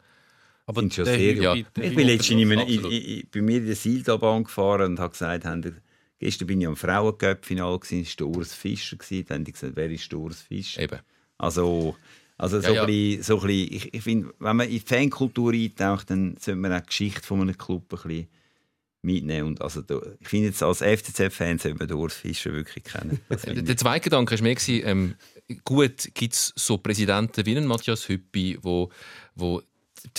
Aber Sind schon sehr- ja. Ich bin letztens in, in, in, bei mir in der Seiltalbahn gefahren und habe gesagt, haben gestern bin ich am Frauencup-Final, es war der Urs Fischer. gewesen. Dann haben die gesagt, wer ist der Urs Fischer? Eben. Also, also so Ja, ja. ein bisschen, so ein bisschen, ich, ich finde, wenn man in die Fankultur eintaucht, dann sollte man auch die Geschichte von einem Club ein bisschen mitnehmen. Und also, ich finde jetzt als FCZ-Fan sollte man den Urs Fischer wirklich kennen. Der, zweite Gedanke war mehr, ähm, gut, gibt es so Präsidenten wie einen Matthias Hüppi, wo, wo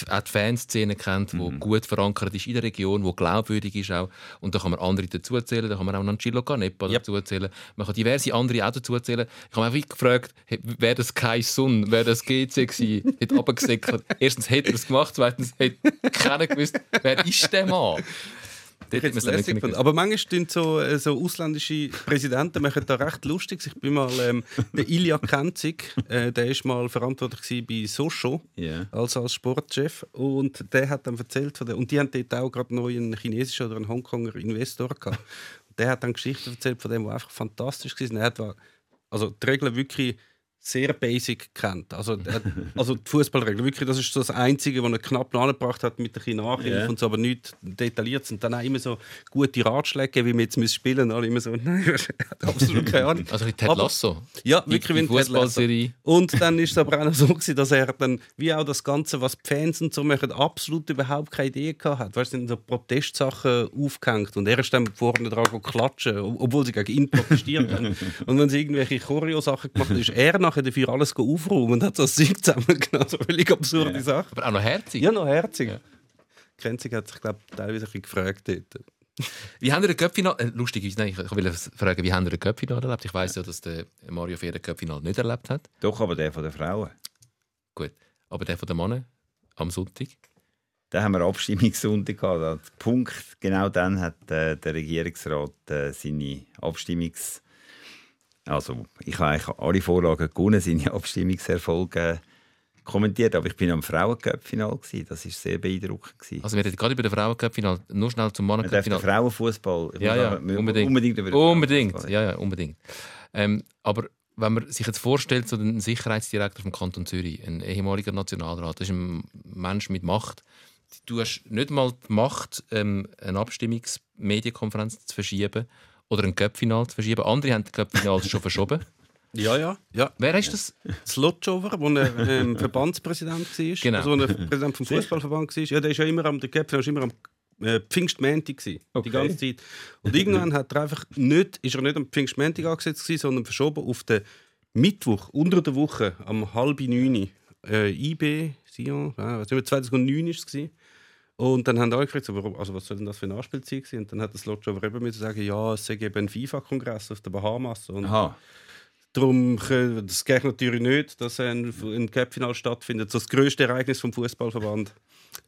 auch die Fanszene kennt, wo gut verankert ist in der Region, wo glaubwürdig ist auch. Und da kann man andere dazuzählen, da kann man auch Angelo Canepa Yep. dazuzählen. Man kann diverse andere auch dazuzählen. Ich habe mich gefragt, wäre das Kai Sun, wäre das GC gewesen, hat runtergesickert. Erstens hätte er es gemacht, zweitens hätte keiner gewusst, wer ist der Mann. Dort Ich hätte lässig gefunden. Aber manchmal tun so, äh, so ausländische Präsidenten machen da recht lustig. Ich bin mal ähm, der Ilya Kenzig, äh, der ist mal verantwortlich bei Socho Ja. als, als Sportchef und der hat dann erzählt von der, und die haben dort auch gerade neu einen chinesischen oder einen Hongkonger Investor gehabt. Und der hat dann Geschichten erzählt von dem, der einfach fantastisch war. Er hat also die Regeln wirklich sehr basic kennt. Also, hat- also die Fußballregeln, wirklich, das ist so das Einzige, was er knapp angebracht hat mit der bisschen Nachhilfe Ja. und so, aber nicht detailliert. Und dann auch immer so gute Ratschläge, wie wir jetzt müssen spielen Alle immer so, nein, hat absolut keine Ahnung. Also ein Ted Aber- Lasso. Ja, Die- wirklich wie ein Ted Lasso. Fußballserie. Und dann ist es aber auch noch so, gewesen, dass er dann, wie auch das Ganze, was die Fans und so machen, absolut überhaupt keine Idee gehabt hat. Weißt du, sind so Protestsachen aufgehängt und er ist dann vorne dran klatschen, ob- obwohl sie gegen ihn protestiert haben. Und wenn sie irgendwelche Choreo-Sachen gemacht haben, ist er nachher dafür alles aufräumen und hat so das Zeug zusammengenommen. So völlig absurde Sachen. Aber auch noch herzig. Ja, noch herzig. Grenzig hat sich, glaube ich, teilweise ein bisschen gefragt dort. Wie haben ihr ein Köpfinal? Äh, lustigerweise, nein, ich, ich will fragen, wie haben ihr ein Köpfinal erlebt? Ich weiß ja, dass der Mario Fehr ein Köpfinal nicht erlebt hat. Doch, aber der von den Frauen. Gut. Aber der von den Männern am Sonntag. Da haben wir Abstimmungssonntag gehabt. Der Punkt, genau dann hat äh, der Regierungsrat äh, seine Abstimmungs... Also, ich habe eigentlich alle Vorlagen gewonnen, seine Abstimmungserfolge kommentiert, aber ich bin am Frauencup-Final. Das war sehr beeindruckend. gewesen. Also wir reden gerade über den Frauenköpfinal, nur schnell zum Man darf den Mannenköpfinal. Frauenfußball Ja, ja, unbedingt. unbedingt über den Unbedingt, Frauenfußball. ja, ja, unbedingt. Ähm, aber wenn man sich jetzt vorstellt, so den Sicherheitsdirektor vom Kanton Zürich, ein ehemaliger Nationalrat, das ist ein Mensch mit Macht. Du hast nicht mal die Macht, ähm, eine Abstimmungsmedienkonferenz zu verschieben oder ein Köpfinal zu verschieben. Andere haben die Köpfinals schon verschoben. Ja, ja. ja. Wer ist das? Slotjover, wo er ähm, Verbandspräsident war. Genau. Also, wo er Präsident vom Fußballverband war. Ja, der ist ja immer am, der Köpfer ist immer am äh, Pfingstmäntig gewesen, Okay. die ganze Zeit. Und irgendwann hat er einfach nicht, ist er nicht am Pfingstmäntig angesetzt gewesen, sondern verschoben auf den Mittwoch, unter der Woche, am halb neun. Äh, IB, Sion, ja, was immer, 2009 war es. gewesen. Und dann haben alle gefragt, so, warum, also was soll denn das für eine Anspielzeit sein? Und dann hat das Slotjover eben müssen sagen, ja, es sei eben ein FIFA-Kongress auf den Bahamas. Und Aha. Darum, das geht natürlich nicht, dass ein, ein Cup-Final stattfindet. So das grösste Ereignis vom Fußballverband.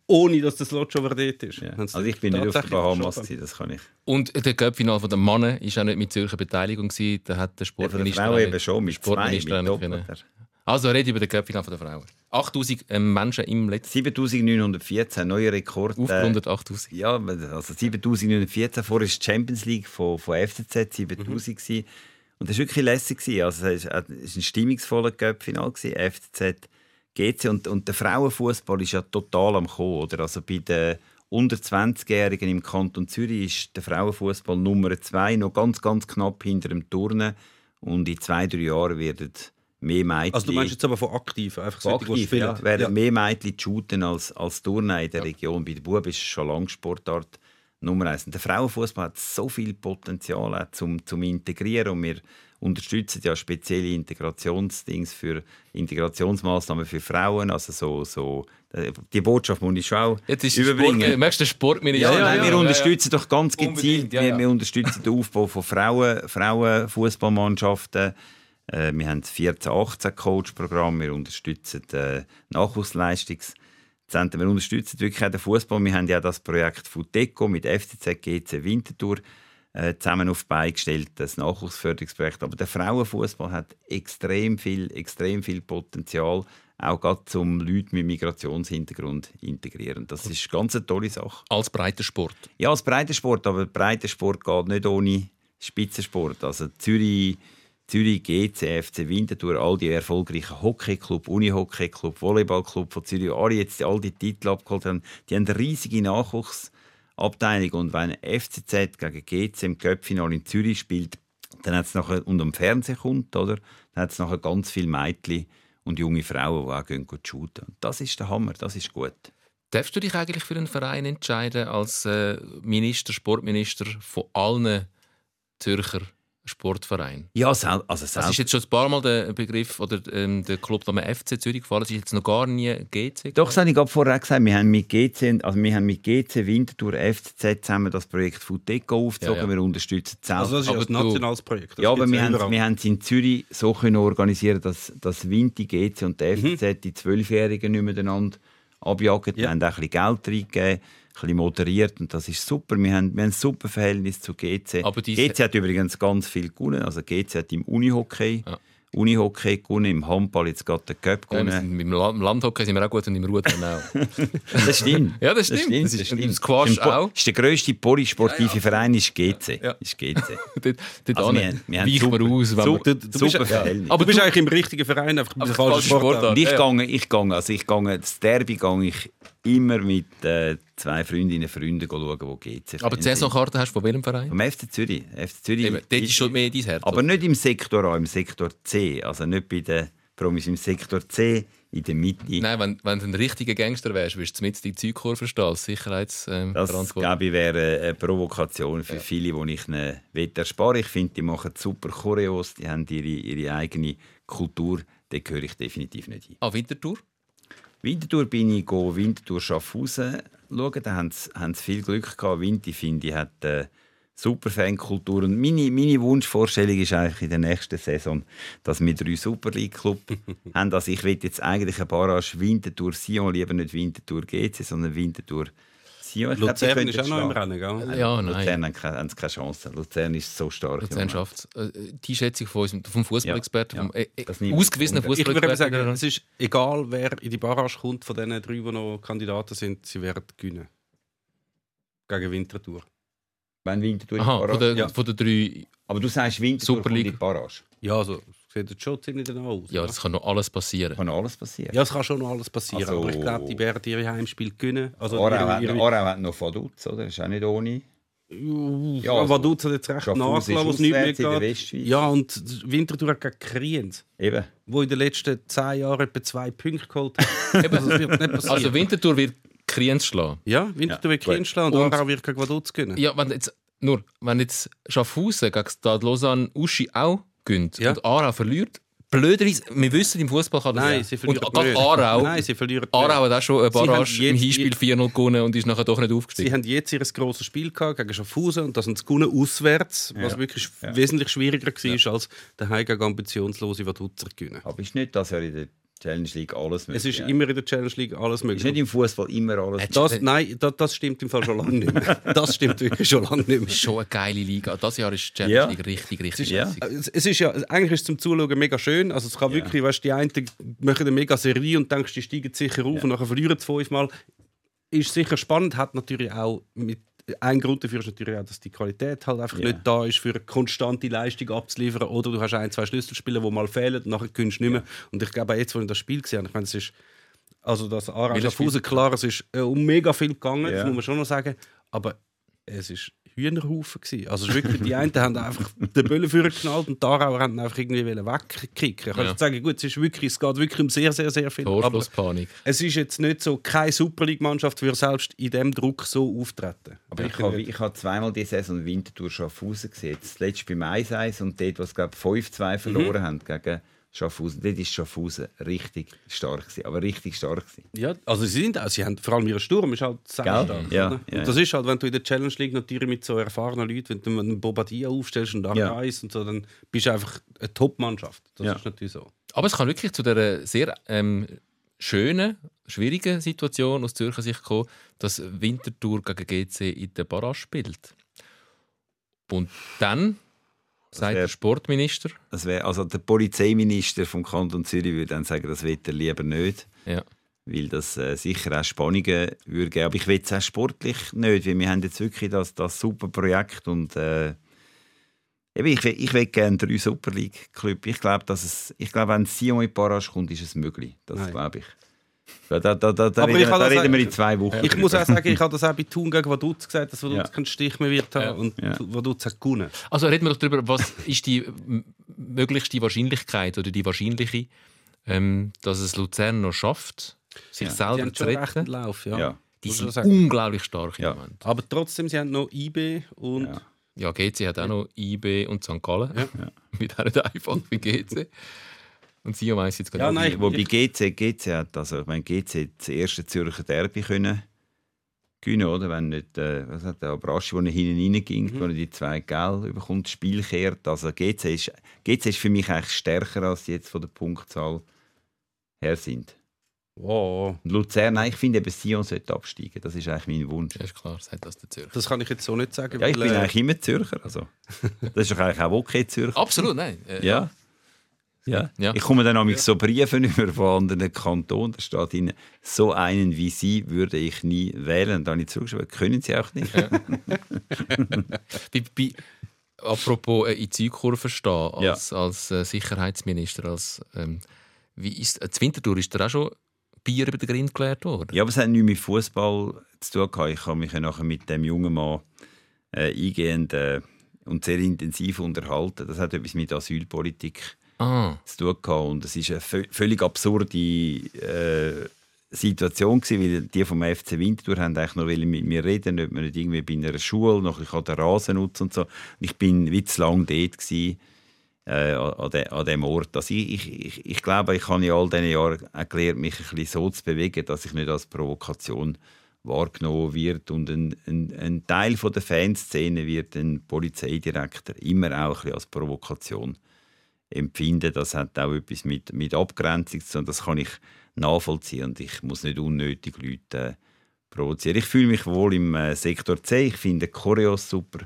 Ohne dass das Lodge over dort ist. Ja. Also ich bin nicht auf den Bahamas, gewesen, das kann ich. Und der Köpfinal von den Männern war auch nicht mit Zürcher Beteiligung. gewesen. Da hat der Ja, von der Sportminister... Frau eben nicht- schon, mit zwei, Sportminister mit doppelter. Also rede über den von der Frauen. 8000 ähm, Menschen im letzten 7914, neuer Rekord. äh, aufgerundet 8000. Ja, also 7914, vorher war die Champions League von, von FCZ 7000 gewesen. Und das war wirklich lässig. Also es war war ein stimmungsvoller Cup-Final, FCZ GC. Und, und der Frauenfußball ist ja total am Kommen. Oder? Also bei den unter 20-Jährigen im Kanton Zürich ist der Frauenfußball Nummer zwei noch ganz, ganz knapp hinter dem Turnen. Und in zwei, drei Jahren werden mehr Mädchen... Also du meinst jetzt aber von aktiv, einfach so, die, die Aktiv, spielen. ja, werden Ja. mehr Mädchen shooten als, als Turnen in der Region. Bei den Buben ist es schon lange Sportart. Nummer eins. Und der Frauenfußball hat so viel Potenzial auch zum, zum Integrieren und wir unterstützen ja spezielle Integrationsdings für Integrationsmaßnahmen für Frauen, also so, so die Botschaft muss ich schon auch Jetzt ist überbringen. Sport, möchtest du Sportminister? Ja, nein, wir unterstützen doch ganz gezielt. ja, Wir, ja. wir unterstützen den Aufbau von Frauen, Frauenfußballmannschaften. Äh, wir haben das 14-18-Coach-Programm. Wir unterstützen äh, Nachwuchsleistungszentren. Wir unterstützen wirklich auch den Fußball. Wir haben ja das Projekt Futeco mit FCZ GC Winterthur äh, zusammen auf die Beine gestellt, das Nachwuchsförderungsprojekt. Aber der Frauenfußball hat extrem viel, extrem viel Potenzial, auch gerade zum Leute mit Migrationshintergrund integrieren. Das ist ganz eine tolle Sache. Als breiter Sport. Ja, als Breitensport, aber Breitensport geht nicht ohne Spitzensport. Also Zürich, Zürich GC, FC Winterthur, all die erfolgreichen Hockeyclub, Unihockeyclub, Volleyballclub von Zürich, alle jetzt all die Titel abgeholt haben, die haben eine riesige Nachwuchsabteilung und wenn FCZ gegen GC im Köpfinale in Zürich spielt, dann hat es nachher, und am Fernsehen kommt, oder, dann hat es nachher ganz viele Mädchen und junge Frauen, die auch gehen, gehen shooten. Und Das ist der Hammer, das ist gut. Darfst du dich eigentlich für einen Verein entscheiden als äh, Minister, Sportminister von allen Zürcher Sportvereinen? Ja, also Das selbst- ist jetzt schon ein paar Mal der Begriff oder ähm, der Club am FC Zürich gefallen. Es ist jetzt noch gar nie GC. Doch, das habe ich gerade vorher gesagt. Wir haben mit GC, also wir haben mit GC Winterthur FCZ zusammen das Projekt Futeco aufgezogen. Ja, ja. Wir unterstützen es selbst. Also das ist ja Aber ein du- nationales Projekt. Das ja, aber wir haben, wir haben es in Zürich so können organisieren, dass, dass Winti, GC und der FCZ die Zwölfjährigen nicht miteinander abjagen. Wir Ja. haben auch ein bisschen Geld reingegeben, ein bisschen moderiert und das ist super. Wir haben, wir haben ein super Verhältnis zu GC. Aber GC hat übrigens ganz viel gewonnen. Also GC hat im Unihockey, Ja. Unihockey gewonnen, im Handball jetzt gerade den Cup Ja, gewonnen. sind, im La- im Landhockey sind wir auch gut und im Rudern auch. Das stimmt. Ja, das stimmt. Das ist- stimmt. im Squash Im auch. Ist der grösste polysportive Ja, ja. Verein ist GC. Ja. Ist GC. dort dort Also wir haben- wir haben weichen wir super- aus. Wenn super- wir, Du, du bist, Super ja, Verhältnis. aber du bist eigentlich im richtigen Verein, einfach Aber falschen. Sportart. Und ich Ja, ja. gehe, ich gehe, also ich gehe, das Derby gehe ich immer mit äh, zwei Freundinnen und Freunden schauen, die GC aber die Saisonkarte hast du von welchem Verein? Vom FC Zürich. FC Zürich Eben, dort ist schon mehr dein Herz. aber nicht im Sektor A, im Sektor C. Also nicht bei den Promis im Sektor C, in der Mitte. Nein, wenn, wenn du ein richtiger Gangster wärst, würdest du mit die Zeugkurve stehen als Sicherheitsverantwortung. Das, Ähm, glaube ich, wäre eine Provokation für viele, die ich ihnen will ersparen Ich finde, die machen super Choreos, die haben ihre, ihre eigene Kultur. Da gehöre ich definitiv nicht hin. Ah, Winterthur? Winterthur bin ich go Winterthur Schaffhausen schauen. Da haben sie, haben sie viel Glück gehabt. Winti, finde ich, hat eine super Fankultur. Und meine, meine Wunschvorstellung ist eigentlich in der nächsten Saison, dass wir drei Super League Club haben. Also ich will jetzt eigentlich ein Barrage Winterthur Sion, lieber nicht Winterthur GC, sondern Winterthur Sion. Glaub, Luzern ist auch noch im. Rennen, gell? Ja, nein. Luzern haben keine, Chance. Luzern ist so stark. Luzern schafft es. Äh, Die Schätzung von uns, vom Fußballexperten, Ja, vom äh, äh, ausgewiesenen Ich würde eben Fußballexperten. sagen, es ist egal, wer in die Barrage kommt von diesen drei, die noch Kandidaten sind, sie werden gewinnen. Gegen Winterthur. Wenn Winterthur in die Aha, von Barrage. den, Ja. von den drei. Aber du sagst, Winterthur Super kommt in die. Barrage. Ja, also sieht jetzt schon ziemlich danach aus. Ja, das kann noch alles passieren. Kann alles passieren. ja, es kann schon noch alles passieren, Also- aber ich glaube, die werden ihre Heimspiel gewinnen. Also Aarau, ihre, hat, ihre, hat noch Vaduz, oder? Ist auch nicht ohne. ja, also, Vaduz hat jetzt recht nachgelassen, ist was nicht mehr geht. Ja, und Winterthur hat gegen Kriens, Eben. wo in den letzten zehn Jahren etwa zwei Punkte geholt hat. also, wird nicht passieren. Also Winterthur wird Kriens schlagen. ja, Winterthur wird gut. Kriens schlagen und, Und- Aarau wird gegen Vaduz gewinnen. Ja, wenn jetzt, nur, wenn jetzt Schaffhausen gegen Stade Lausanne Uschi auch gönnt Ja. und Aarau verliert, blöderweise, wir wissen, im Fußball kann das Nein, ja. sie verlieren Und gerade nicht. Aarau, Nein, sie verlieren nicht. Aarau hat auch schon Sie haben Barrage im Hinspiel 4-0 gewonnen und ist nachher doch nicht Sie aufgestiegen. haben jetzt ihr grosses Spiel gehabt gegen Schaffhausen und das sind sie gewonnen auswärts, was Ja. wirklich Ja. wesentlich schwieriger war, als daheim gegen ambitionslose Vaduz zu gewinnen. Aber ist nicht das ja in der Challenge League alles möglich? Es ist ja. immer in der Challenge League alles ist möglich. nicht im Fußball immer alles möglich. Das, nein, das, das stimmt im Fall schon lange nicht mehr. Das stimmt wirklich schon lange nicht mehr. Schon eine geile Liga. Das Jahr ist die Champions Ja. League richtig, richtig Ja. lässig. Es es ist ja, eigentlich ist es zum Zuschauen mega schön. Also es kann wirklich, weißt, die einen machen eine mega Serie und denkst, die steigen sicher auf und nachher verlieren sie fünfmal. Ist sicher spannend, hat natürlich auch mit ein Grund dafür ist natürlich auch, dass die Qualität halt einfach Ja. nicht da ist, für eine konstante Leistung abzuliefern. Oder du hast ein, zwei Schlüsselspieler, die mal fehlen und nachher gewinnst du nicht mehr. Und ich glaube, auch jetzt, wo ich das Spiel gesehen habe, ich meine, es ist, also das Aarau Schaffhausen, klar, es ist äh, um mega viel gegangen, Ja. das muss man schon noch sagen. Aber es ist Hühnerhaufen. Gewesen. Also es wirklich, die einen haben einfach den Böllen geknallt und die Aarauer haben einfach irgendwie wegkicken. Ich kann Ja. sagen, gut, es, ist wirklich, es geht wirklich um sehr, sehr, sehr viel. Aber Torschlusspanik. es ist jetzt nicht so, keine Super League-Mannschaft würde selbst in diesem Druck so auftreten. Aber ich habe, ich habe zweimal diese Saison Winterthur Schaffhausen gesehen. Das letzte beim 1-1 und dort, was glaube 5-2 verloren Mhm. haben gegen Schaffhausen. Dort ist Schaffhausen richtig stark gewesen, aber richtig stark gewesen. Ja, also sie sind auch, sie haben vor allem ihr Sturm ist halt sehr Gell? stark. Ja, ja, und das ist halt, wenn du in der Challenge League natürlich mit so erfahrenen Leuten, wenn du einen Bobadilla aufstellst und Ja. Argais und so, dann bist du einfach eine Top-Mannschaft. Das Ja. ist natürlich so. Aber es kann wirklich zu der sehr ähm, schönen, schwierigen Situation aus Zürcher Sicht kommen, dass Winterthur gegen GC in der Barrage spielt. Und dann sagt der Sportminister, Das wär, also der Polizeiminister vom Kanton Zürich würde dann sagen, das will er lieber nicht, ja, weil das äh, sicher auch Spannungen würde geben. Aber ich will es auch sportlich nicht, weil wir haben jetzt wirklich das, das super Projekt und äh, eben, ich, will, ich will gerne drei Super League Club. Ich glaube, glaube, wenn Sion in die Barrage kommt, ist es möglich. Das glaube ich. Da, da, da, da, da Aber reden, da das reden wir in zwei Wochen. Ich muss auch sagen, ich habe das auch bei Thun gegen Vaduz gesagt, dass Vaduz Ja. keinen Stich mehr wird haben und Ja. Vaduz hat gewonnen. Also reden wir doch darüber, was ist die möglichste Wahrscheinlichkeit oder die wahrscheinliche, ähm, dass es Luzern noch schafft, sich Ja. Selber zu retten. Lauf, ja. Ja. Die sind sagen. unglaublich stark im Ja. Moment. Aber trotzdem, sie haben noch IB und Ja. Ja, GC hat auch noch IB und St. Gallen. Ja. Mit nicht einfach wie GC. Und Sion weiss jetzt Ja, gerade nein, Wobei GC, GC hat, also ich meine, GC hat das erste Zürcher Derby können gewinnen, oder? Wenn nicht, äh, was hat der Abraschi, der hinten reinging, Mhm. wo er die zwei Gel bekommt, das Spiel kehrt. Also GC ist, GC ist für mich eigentlich stärker, als jetzt von der Punktzahl her sind. wow, Und Luzern, nein, ich finde eben, Sion sollte absteigen. Das ist eigentlich mein Wunsch. Ja, ist klar, sagt das der Zürcher. das kann ich jetzt so nicht sagen. Ja, ich weil, bin äh, eigentlich immer Zürcher. Also. Das ist doch eigentlich auch okay, Zürcher. Absolut, nein. Äh, Ja. Ja. Ja. Ich komme dann nämlich so Briefe über von anderen Kantonen. Da steht ihnen, so einen wie Sie würde ich nie wählen. Und dann habe ich zurückgeschrieben, können Sie auch nicht. Bei, bei, apropos äh, in die Zeugkurve stehen, Ja. als, als äh, Sicherheitsminister, als, ähm, wie ist, äh, zu Winterthur ist da auch schon Bier über den Grind geleert worden? Ja, aber es hat nichts mit Fußball zu tun gehabt. Ich habe mich ja nachher mit dem jungen Mann äh, eingehend äh, und sehr intensiv unterhalten. Das hat etwas mit Asylpolitik Ah, zu tun. Und es ist eine vö- völlig absurde äh, Situation gewesen, weil die vom FC Winterthur haben eigentlich wollen mit mir reden, ob wir nicht irgendwie bei einer Schule noch bisschen den Rasen nutzen und so. Und ich bin wie zu lange dort gewesen, äh, an, dem Ort. Also ich, ich, ich, ich glaube, ich habe in all diesen Jahren auch gelernt, mich ein bisschen so zu bewegen, dass ich nicht als Provokation wahrgenommen wird und ein, ein, ein Teil von der Fanszene wird ein Polizeidirektor immer auch ein bisschen als Provokation empfinden. Das hat auch etwas mit, mit Abgrenzung zu tun. Das kann ich nachvollziehen und ich muss nicht unnötig Leute äh, provozieren. Ich fühle mich wohl im äh, Sektor C. Ich finde Choreos super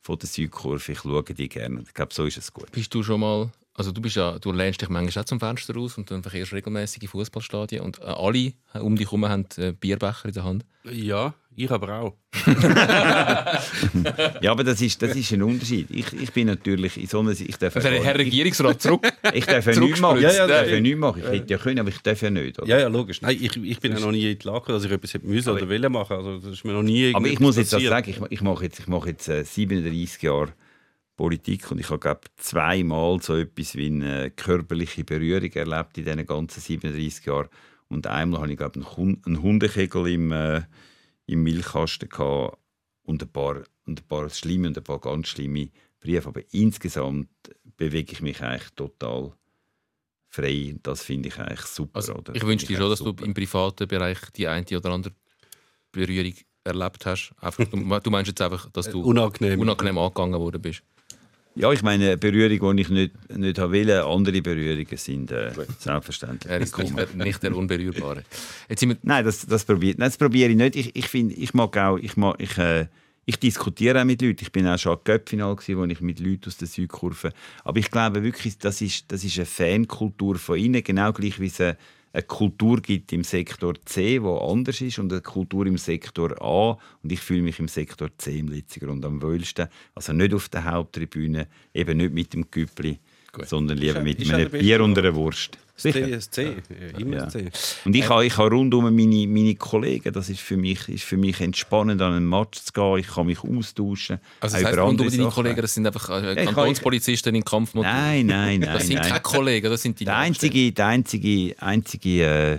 von der Südkurve. Ich schaue die gerne. Ich glaube, so ist es gut. bist du schon mal, also du bist ja, du lehnst dich manchmal auch zum Fenster raus und dann verkehrst regelmäßig in Fußballstadien und äh, alle um dich herum haben Bierbecher in der Hand. Ja, ich aber auch. Ja, aber das ist, das ist ein Unterschied. Ich, ich bin natürlich in so einer... Ich darf, wäre Herr Regierungsrat zurück. ich darf ja nichts machen. Ja, Ich ja, darf ja. nichts machen. Ich hätte ja können, aber ich darf ja nicht. Oder? Ja, ja, logisch. Nein, ich, ich bin ja noch nie in die Lage, dass ich etwas hätte müssen oder wollen machen. Also, das ist mir noch nie Aber ich muss jetzt das sagen, ich, ich mache jetzt, ich mache jetzt äh, 37 Jahre Politik und ich habe glaube zweimal so etwas wie eine körperliche Berührung erlebt in diesen ganzen 37 Jahren. Und einmal habe ich glaube einen, Hund, einen Hundekegel im, äh, im Milchkasten gehabt und ein paar, und ein paar schlimme und ein paar ganz schlimme Briefe. Aber insgesamt bewege ich mich eigentlich total frei. Das finde ich eigentlich super. Also, oder? ich wünsche dir schon, dass eigentlich du super. im privaten Bereich die eine oder andere Berührung erlebt hast. Einfach, du, du meinst jetzt einfach, dass du Unangenehm. unangenehm angegangen worden bist. Ja, ich meine, eine Berührung, die ich nicht, nicht haben will, andere Berührungen sind äh, selbstverständlich. Er ist nicht nicht der Unberührbare. Jetzt sind wir, Nein, das, das probiere das probiere ich nicht. Ich, ich, find, ich mag auch, ich, mag, ich, äh, ich diskutiere auch mit Leuten. Ich bin auch schon Göppfinal gewesen, wo ich mit Leuten aus der Südkurve. Aber ich glaube wirklich, das ist, das ist eine Fankultur von ihnen, genau gleich wie es eine, eine Kultur gibt im Sektor C, wo anders ist, und eine Kultur im Sektor A. Und ich fühle mich im Sektor C im letzten Grund am wohlsten. Also nicht auf der Haupttribüne, eben nicht mit dem Güppli sondern lieber mit einem Bier und einer Wurst. Das C. Ja, immer C. Und ich habe, ich habe rundum meine, meine Kollegen, das ist für, mich, ist für mich entspannend, an einen Match zu gehen. Ich kann mich austauschen. Also das heisst, über rund andere um deine. Kollegen, das sind einfach äh, Kantonspolizisten in Kampfmotor. Nein, nein, nein. Das sind keine Kollegen, das sind die Der einzige, der einzige, einzige, äh,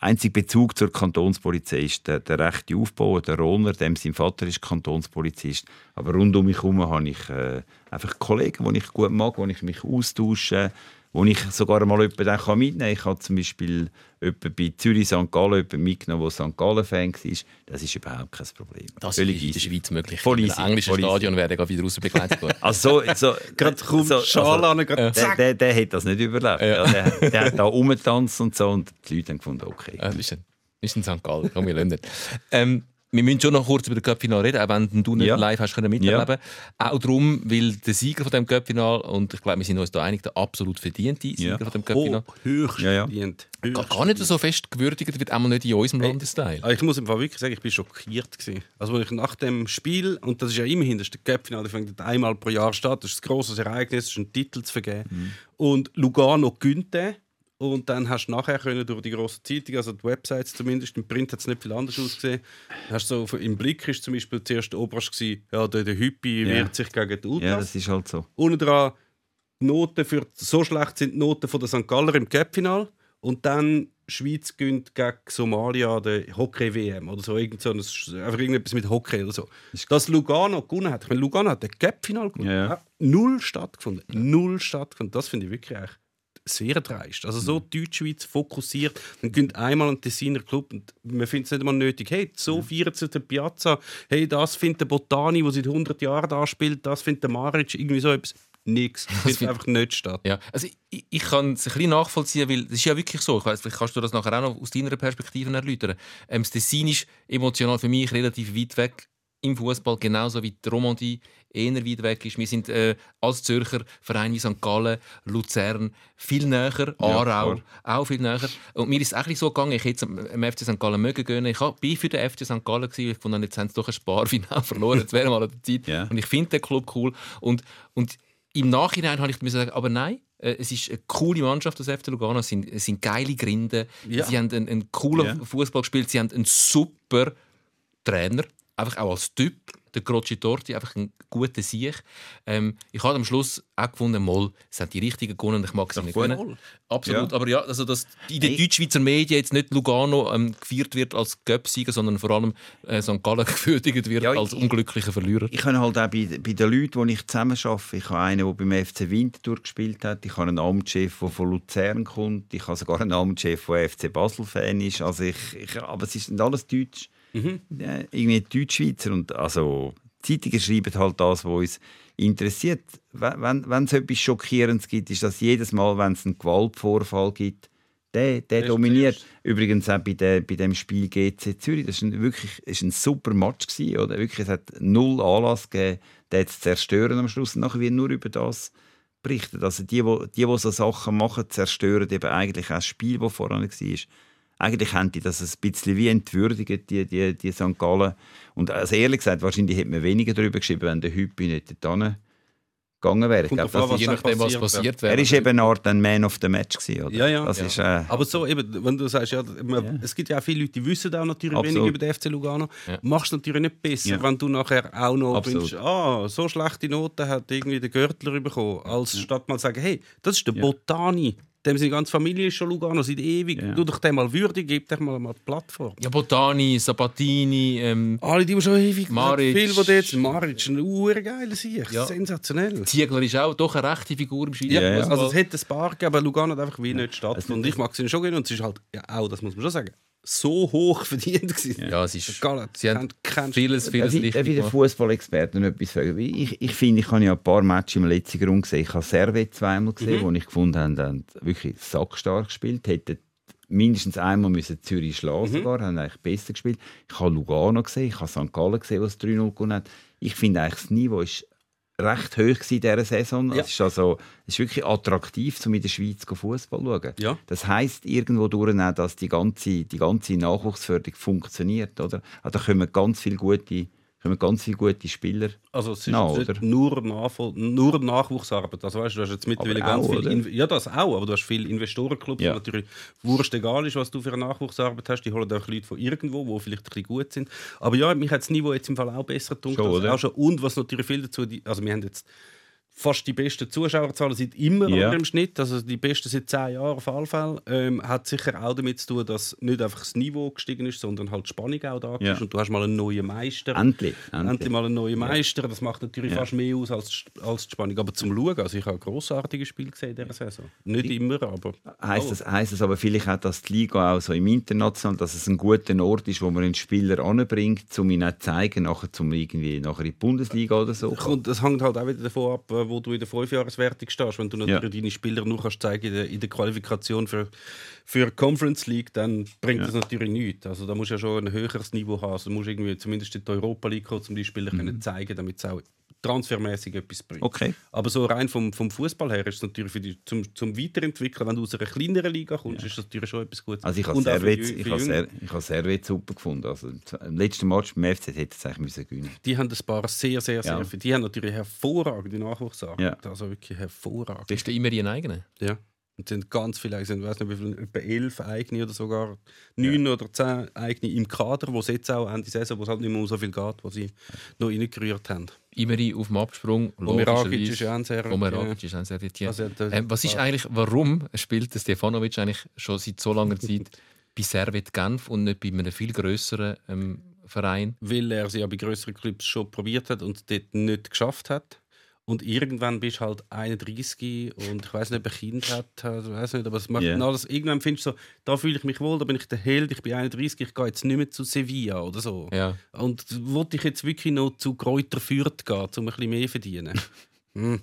einzige Bezug zur Kantonspolizei ist der, der rechte Aufbau, der Roller, dem sein Vater ist Kantonspolizist. Aber rund um mich herum habe ich äh, einfach Kollegen, die ich gut mag, wo ich mich austausche, wo ich sogar mal jemanden dann kann mitnehmen kann. Ich habe zum Beispiel jemanden bei Zürich St. Gallen jemanden mitgenommen, der St. Gallen-Fan war. Das ist überhaupt kein Problem. Das Völlig ist in der. Schweiz möglich. Voll Im englischen voll easy. Stadion werden gerade wieder raus begleitet worden. Also so, so, Gerade kommt so, Schal an, gerade der, zack. der, der hat das nicht überlebt. Ja. der, der hat da rumgetanzt und so und die Leute haben gefunden, okay. Ah, das ist ein, das ist ein St. Gallen. Komm, wir lassen nicht. Ähm, wir müssen schon noch kurz über den Cup-Final reden, auch wenn du nicht Ja. live hast können miterleben Auch darum, weil der Sieger von dem Cup-Final, und ich glaube, wir sind uns da einig, der absolut verdiente Sieger Ja. von dem Oh, Cup-Final, höchst Ja, ja. verdient. gar, Höchst gar nicht so fest gewürdigt wird, einmal nicht in unserem Landesteil. Aber ich muss im Fall wirklich sagen, ich bin schockiert gewesen. Also als ich nach dem Spiel und das ist ja immerhin das ist der Cup-Finale, das findet einmal pro Jahr statt, das ist ein grosses Ereignis, das ist ein Titel zu vergeben. Und Lugano gewinnt den. Und dann hast du nachher können durch die grosse Zeitung, also die Websites zumindest, im Print hat es nicht viel anders ausgesehen. Hast so im Blick ist zum Beispiel zuerst der Oberst gewesen, ja, der, der Hüppi Ja. wehrt sich gegen die Ultras. Ja, das ist halt so. Unten dran Noten für so schlecht sind die Noten von der St. Galler im Cup-Final und dann Schweiz gönnt gegen Somalia der Hockey-WM oder so, irgend so ein, einfach irgendetwas mit Hockey oder so. Dass Lugano gewonnen hat, ich meine, Lugano hat den Cup-Final gewonnen, Ja, ja. Null stattgefunden, null stattgefunden, das finde ich wirklich eigentlich sehr dreist. Also Mhm. so Deutschschweiz fokussiert, dann gönnt einmal ein Tessiner Club und man findet es nicht einmal nötig. Hey, so feiern sie den Piazza, hey, das findet der Botani, der seit 100 Jahren da spielt, das findet der Maric, irgendwie so etwas. Nix. Findet find- einfach nicht statt. Ja, also ich, ich kann es ein bisschen nachvollziehen, weil es ist ja wirklich so. Ich weiß, vielleicht kannst du das nachher auch noch aus deiner Perspektive erläutern. Ähm, das Tessin ist emotional für mich relativ weit weg im Fußball, genauso wie die Romandie eher weit weg ist. Wir sind äh, als Zürcher Verein wie St. Gallen, Luzern viel näher, Aarau auch viel näher. Und mir ist es auch so gegangen, ich hätte am FC St. Gallen mögen gönnen. Ich bin für den FC St. Gallen gewesen, ich fand, jetzt haben sie doch ein Sparfinale verloren, jetzt wäre mal an der Zeit. Ja. Und ich finde den Club cool. Und, und im Nachhinein habe ich mir sagen, aber nein, äh, es ist eine coole Mannschaft, das FC Lugano. Es sind, es sind geile Grinden. Ja. Sie haben einen, einen coolen Ja. Fußball gespielt. Sie haben einen super Trainer, einfach auch als Typ. Der Croci Torti, einfach ein guter Sieg. Ähm, ich habe am Schluss auch gefunden, mal, es sind die richtigen gewonnen und ich mag sie nicht voll. Absolut, Ja. aber ja, also dass in den Hey. Deutschschweizer Medien jetzt nicht Lugano ähm, gefeiert wird als Göpsieger, sondern vor allem äh, St. Gallen gewürdigt wird Ja, ich- als unglücklicher Verlierer. Ich habe halt auch bei, bei den Leuten, die ich zusammen arbeite, ich habe einen, der beim FC Winterthur gespielt hat, ich habe einen Amtschef, der von Luzern kommt, ich habe sogar einen Amtschef, der FC Basel-Fan ist, also ich, ich, aber es sind alles Deutsch, ja, irgendwie Deutschschweizer und also Zeitungen schreiben halt das, was uns interessiert. Wenn, wenn, es etwas Schockierendes gibt, ist das jedes Mal, wenn es einen Gewaltvorfall gibt, der, der ist dominiert. Übrigens auch bei, der, bei dem Spiel GC Zürich. Das war wirklich ist ein super Match. Gewesen, oder? Wirklich, es hat null Anlass gegeben, den zu zerstören am Schluss. Und nachher wird nur über das berichtet. Also die, die, die, die so Sachen machen, zerstören eben eigentlich auch das Spiel, das vorher war. Eigentlich haben die das ein bisschen wie entwürdigt, die, die, die St. Gallen. Und also ehrlich gesagt, wahrscheinlich hätte man weniger darüber geschrieben, wenn der Hüppi nicht dorthin gegangen wäre. Ich glaube, das was Je ist, dann nachdem, was passiert, wäre. er ist eben eine Art ein Man of the Match gewesen, oder? Ja, ja. Das Ja. ist, äh, Aber so, eben, wenn du sagst, ja, man, es gibt ja auch viele Leute, die wissen auch natürlich Absolut. wenig über den FC Lugano, Ja. machst du natürlich nicht besser, Ja. wenn du nachher auch noch Absolut. wünschst, ah, so schlechte Noten hat irgendwie der Görtler bekommen, als statt mal sagen, hey, das ist der Ja. Botani, dem seine ganze Familie ist schon Lugano, seit ewig, Ja. du doch dem mal würdig, gib dir mal, die Plattform. Ja, Botani, Sabatini, ähm, Alle, die schon ewig Maric. viel, die sind. Maric, ein urgeiler Sieg, Ja. sensationell. Ziegler ist auch doch eine rechte Figur im Schweizer Ja, also es hätte ein paar gegeben, aber Lugano hat einfach wie nicht Also, stattgefunden. Ich mag sie schon gerne und es ist halt ja, auch, das muss man schon sagen, so hoch verdient gewesen. Ja, es ist, Gallen, sie haben keinen- vieles, vieles ich, richtig ich den gemacht. Fußballexperten etwas sagen? Ich, ich finde, ich habe ja ein paar Matches im letzten Grund gesehen. Ich habe Servet zweimal gesehen, wo ich gefunden habe, die haben wirklich sackstark gespielt. Hätten mindestens einmal müssen Zürich schlagen sogar, haben eigentlich besser gespielt. Ich habe Lugano gesehen, ich habe St. Gallen gesehen, was 3-0 gewonnen hat. Ich finde eigentlich, das Niveau ist recht hoch in dieser Saison. Ja. Es ist also es ist wirklich attraktiv, um in der Schweiz Fußball zu schauen. Ja. Das heisst irgendwo durch, dass die ganze, die ganze Nachwuchsförderung funktioniert. Oder? Also da kommen ganz viele gute, kommen ganz viele gute Spieler. Also es ist Na, nicht nur, Nachvoll nur Nachwuchsarbeit. Also weißt, du hast jetzt mittlerweile Aber ganz auch, viel... oder? In ja, das auch, aber du hast viele Investorenclubs, Ja. wo natürlich wurscht egal ist, was du für eine Nachwuchsarbeit hast. Die holen auch Leute von irgendwo, die vielleicht ein bisschen gut sind. Aber ja, mich hat das Niveau jetzt im Fall auch besser gedacht. Schon, als oder? auch schon. Und was natürlich viel dazu... Also wir haben jetzt fast die besten Zuschauerzahlen seit immer Ja. oder im Schnitt, also die besten seit zehn Jahren auf alle Fälle, ähm, hat sicher auch damit zu tun, dass nicht einfach das Niveau gestiegen ist, sondern halt die Spannung auch da Ja. ist und du hast mal einen neuen Meister. Endlich. Endlich endlich. mal einen neuen Meister, das macht natürlich Ja. fast mehr aus als, als die Spannung. Aber zum Schauen, also ich habe grossartige Spiele gesehen in dieser Saison. Nicht immer, aber... Heißt das, heisst das aber vielleicht auch, dass die Liga auch so im International, dass es ein guter Ort ist, wo man einen Spieler anbringt, um ihn auch zu zeigen, nachher zum irgendwie nachher in die Bundesliga oder so. Und das hängt halt auch wieder davon ab, wo du in der Fünfjahreswertung stehst. Wenn du natürlich Ja. deine Spieler nur kannst zeigen in der, in der Qualifikation für, für Conference League, dann bringt Ja. das natürlich nichts. Also da musst du ja schon ein höheres Niveau haben. Also du musst irgendwie zumindest in die Europa League kommen, um die Spieler Mhm. können zeigen, damit es auch transfermäßig etwas bringt. Okay. Aber so rein vom, vom Fußball her ist es natürlich für die, zum, zum Weiterentwickeln, wenn du aus einer kleineren Liga kommst, ist das natürlich schon etwas Gutes. Also ich habe Servet, ich habe ich habe Servet super gefunden. Also im letzten Match beim FCZ hätte es eigentlich müssen gewinnen. Die haben ein paar sehr, sehr, sehr Ja. viele. Die haben natürlich hervorragende Nachwuchsarbeit. Ja. Also wirklich hervorragend. Bist du immer ihren eigenen? Ja. Und es sind ganz viele, ich weiß nicht wie viele, etwa elf eigene oder sogar neun oder zehn eigene im Kader, wo es jetzt auch Ende Saison, wo es halt nicht mehr um so viel geht, was sie noch reingerührt haben. Imeri auf dem Absprung. Omeragic ist ja auch ein sehr... Omeragic ist ein sehr. Also, ähm, was ist eigentlich, warum spielt Stefanovic eigentlich schon seit so langer Zeit bei Servet Genf und nicht bei einem viel größeren ähm, Verein? weil er sie ja bei größeren Clubs schon probiert hat und dort nicht geschafft hat. Und irgendwann bist du halt 31 und ich weiß nicht, ob er Kind hat, also, weiß nicht, aber es macht dann alles. Irgendwann findest du so, da fühle ich mich wohl, da bin ich der Held, ich bin 31, ich gehe jetzt nicht mehr zu Sevilla oder so. Ja. Und wollte ich jetzt wirklich noch zu Kräuter Fürth gehen, um ein bisschen mehr zu verdienen? Hm.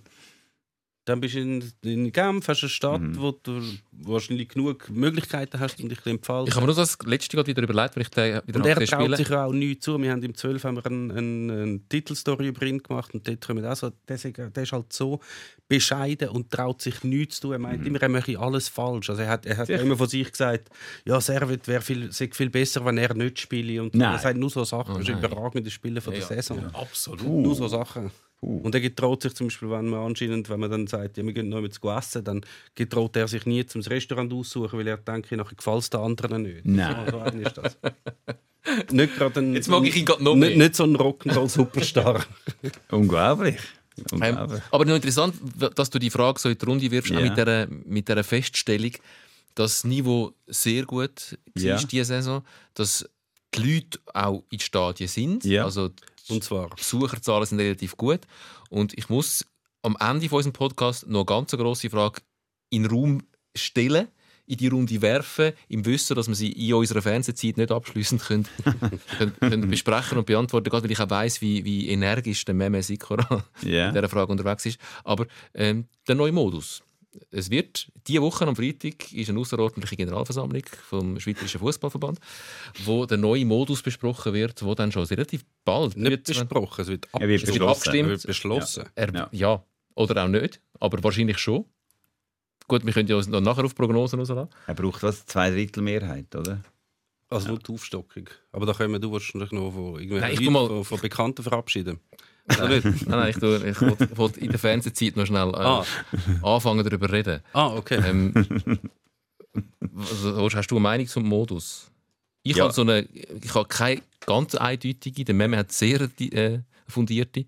Dann bist du in, in Genf, hast eine Stadt, Mhm. wo du wahrscheinlich genug Möglichkeiten hast und dich bisschen entfalten. Ich habe mir nur das letzte gerade wieder überlegt, weil ich den wieder Und er angesehen traut spiele. sich ja auch nichts zu. Wir haben im 12 haben wir eine, eine, eine Titelstory über ihn gemacht und dort kommen auch so, der, ist- der ist halt so bescheiden und traut sich nichts zu tun. Er meint Mhm. immer, er mache alles falsch. Also er hat, er hat ja immer von sich gesagt, ja, Servet wäre viel, sei viel besser, wenn er nicht spiele. Und Nein. er sagt nur so Sachen. Oh er ist überragender Spieler von der Ja, Saison. Absolut. Nur so Sachen. Und er getraut sich zum Beispiel, wenn man anscheinend, wenn man dann sagt, ja, wir gehen noch mit zu essen, dann getraut er sich nie zum Restaurant aussuchen, weil er denkt, nachher gefällt es den anderen nicht. Nein. So, so ist das. nicht gerade ein, Jetzt mag ich ihn gerade noch nicht, mehr. nicht so ein Rock'n'Roll-Superstar. Unglaublich. Ähm, Unglaublich. aber noch interessant, dass du die Frage so in die Runde wirfst, auch Ja. mit dieser, mit dieser Feststellung, dass das Niveau sehr gut war Ja. diese Saison, dass die Leute auch in den Stadien sind. Ja. Also die Und zwar. Besucherzahlen sind relativ gut. Und ich muss am Ende von unserem Podcast noch eine ganz grosse Frage in den Raum stellen, in die Runde werfen, im Wissen, dass wir sie in unserer Fernsehzeit nicht abschließend können, können, können besprechen und beantworten gerade weil ich auch weiss, wie, wie energisch der Meme Sikora Ja. in dieser Frage unterwegs ist. Aber ähm, der neue Modus. Es wird diese Woche am Freitag ist eine außerordentliche Generalversammlung vom Schweizerischen Fußballverband, wo der neue Modus besprochen wird, wo dann schon relativ bald Nicht wird- besprochen, es wird, Er wird Es wird beschlossen. abgestimmt. Er wird beschlossen. er, Ja. ja. oder auch nicht, aber wahrscheinlich schon. Gut, wir können ja uns noch nachher auf Prognosen rauslassen. Er braucht was? Zwei Drittel Mehrheit, oder? Also nur die Aufstockung. Aber da können wir du wahrscheinlich noch von, Nein, ich mal- von, von Bekannten verabschieden. Nein, nein, nein, ich, tue- ich wollte in der Fernsehzeit noch schnell äh, Ah. anfangen, darüber zu reden. Ah, okay. Ähm, was, hast du eine Meinung zum Modus? Ich Ja. habe so eine, ich habe keine ganz eindeutige, der Meme hat sehr äh, fundierte.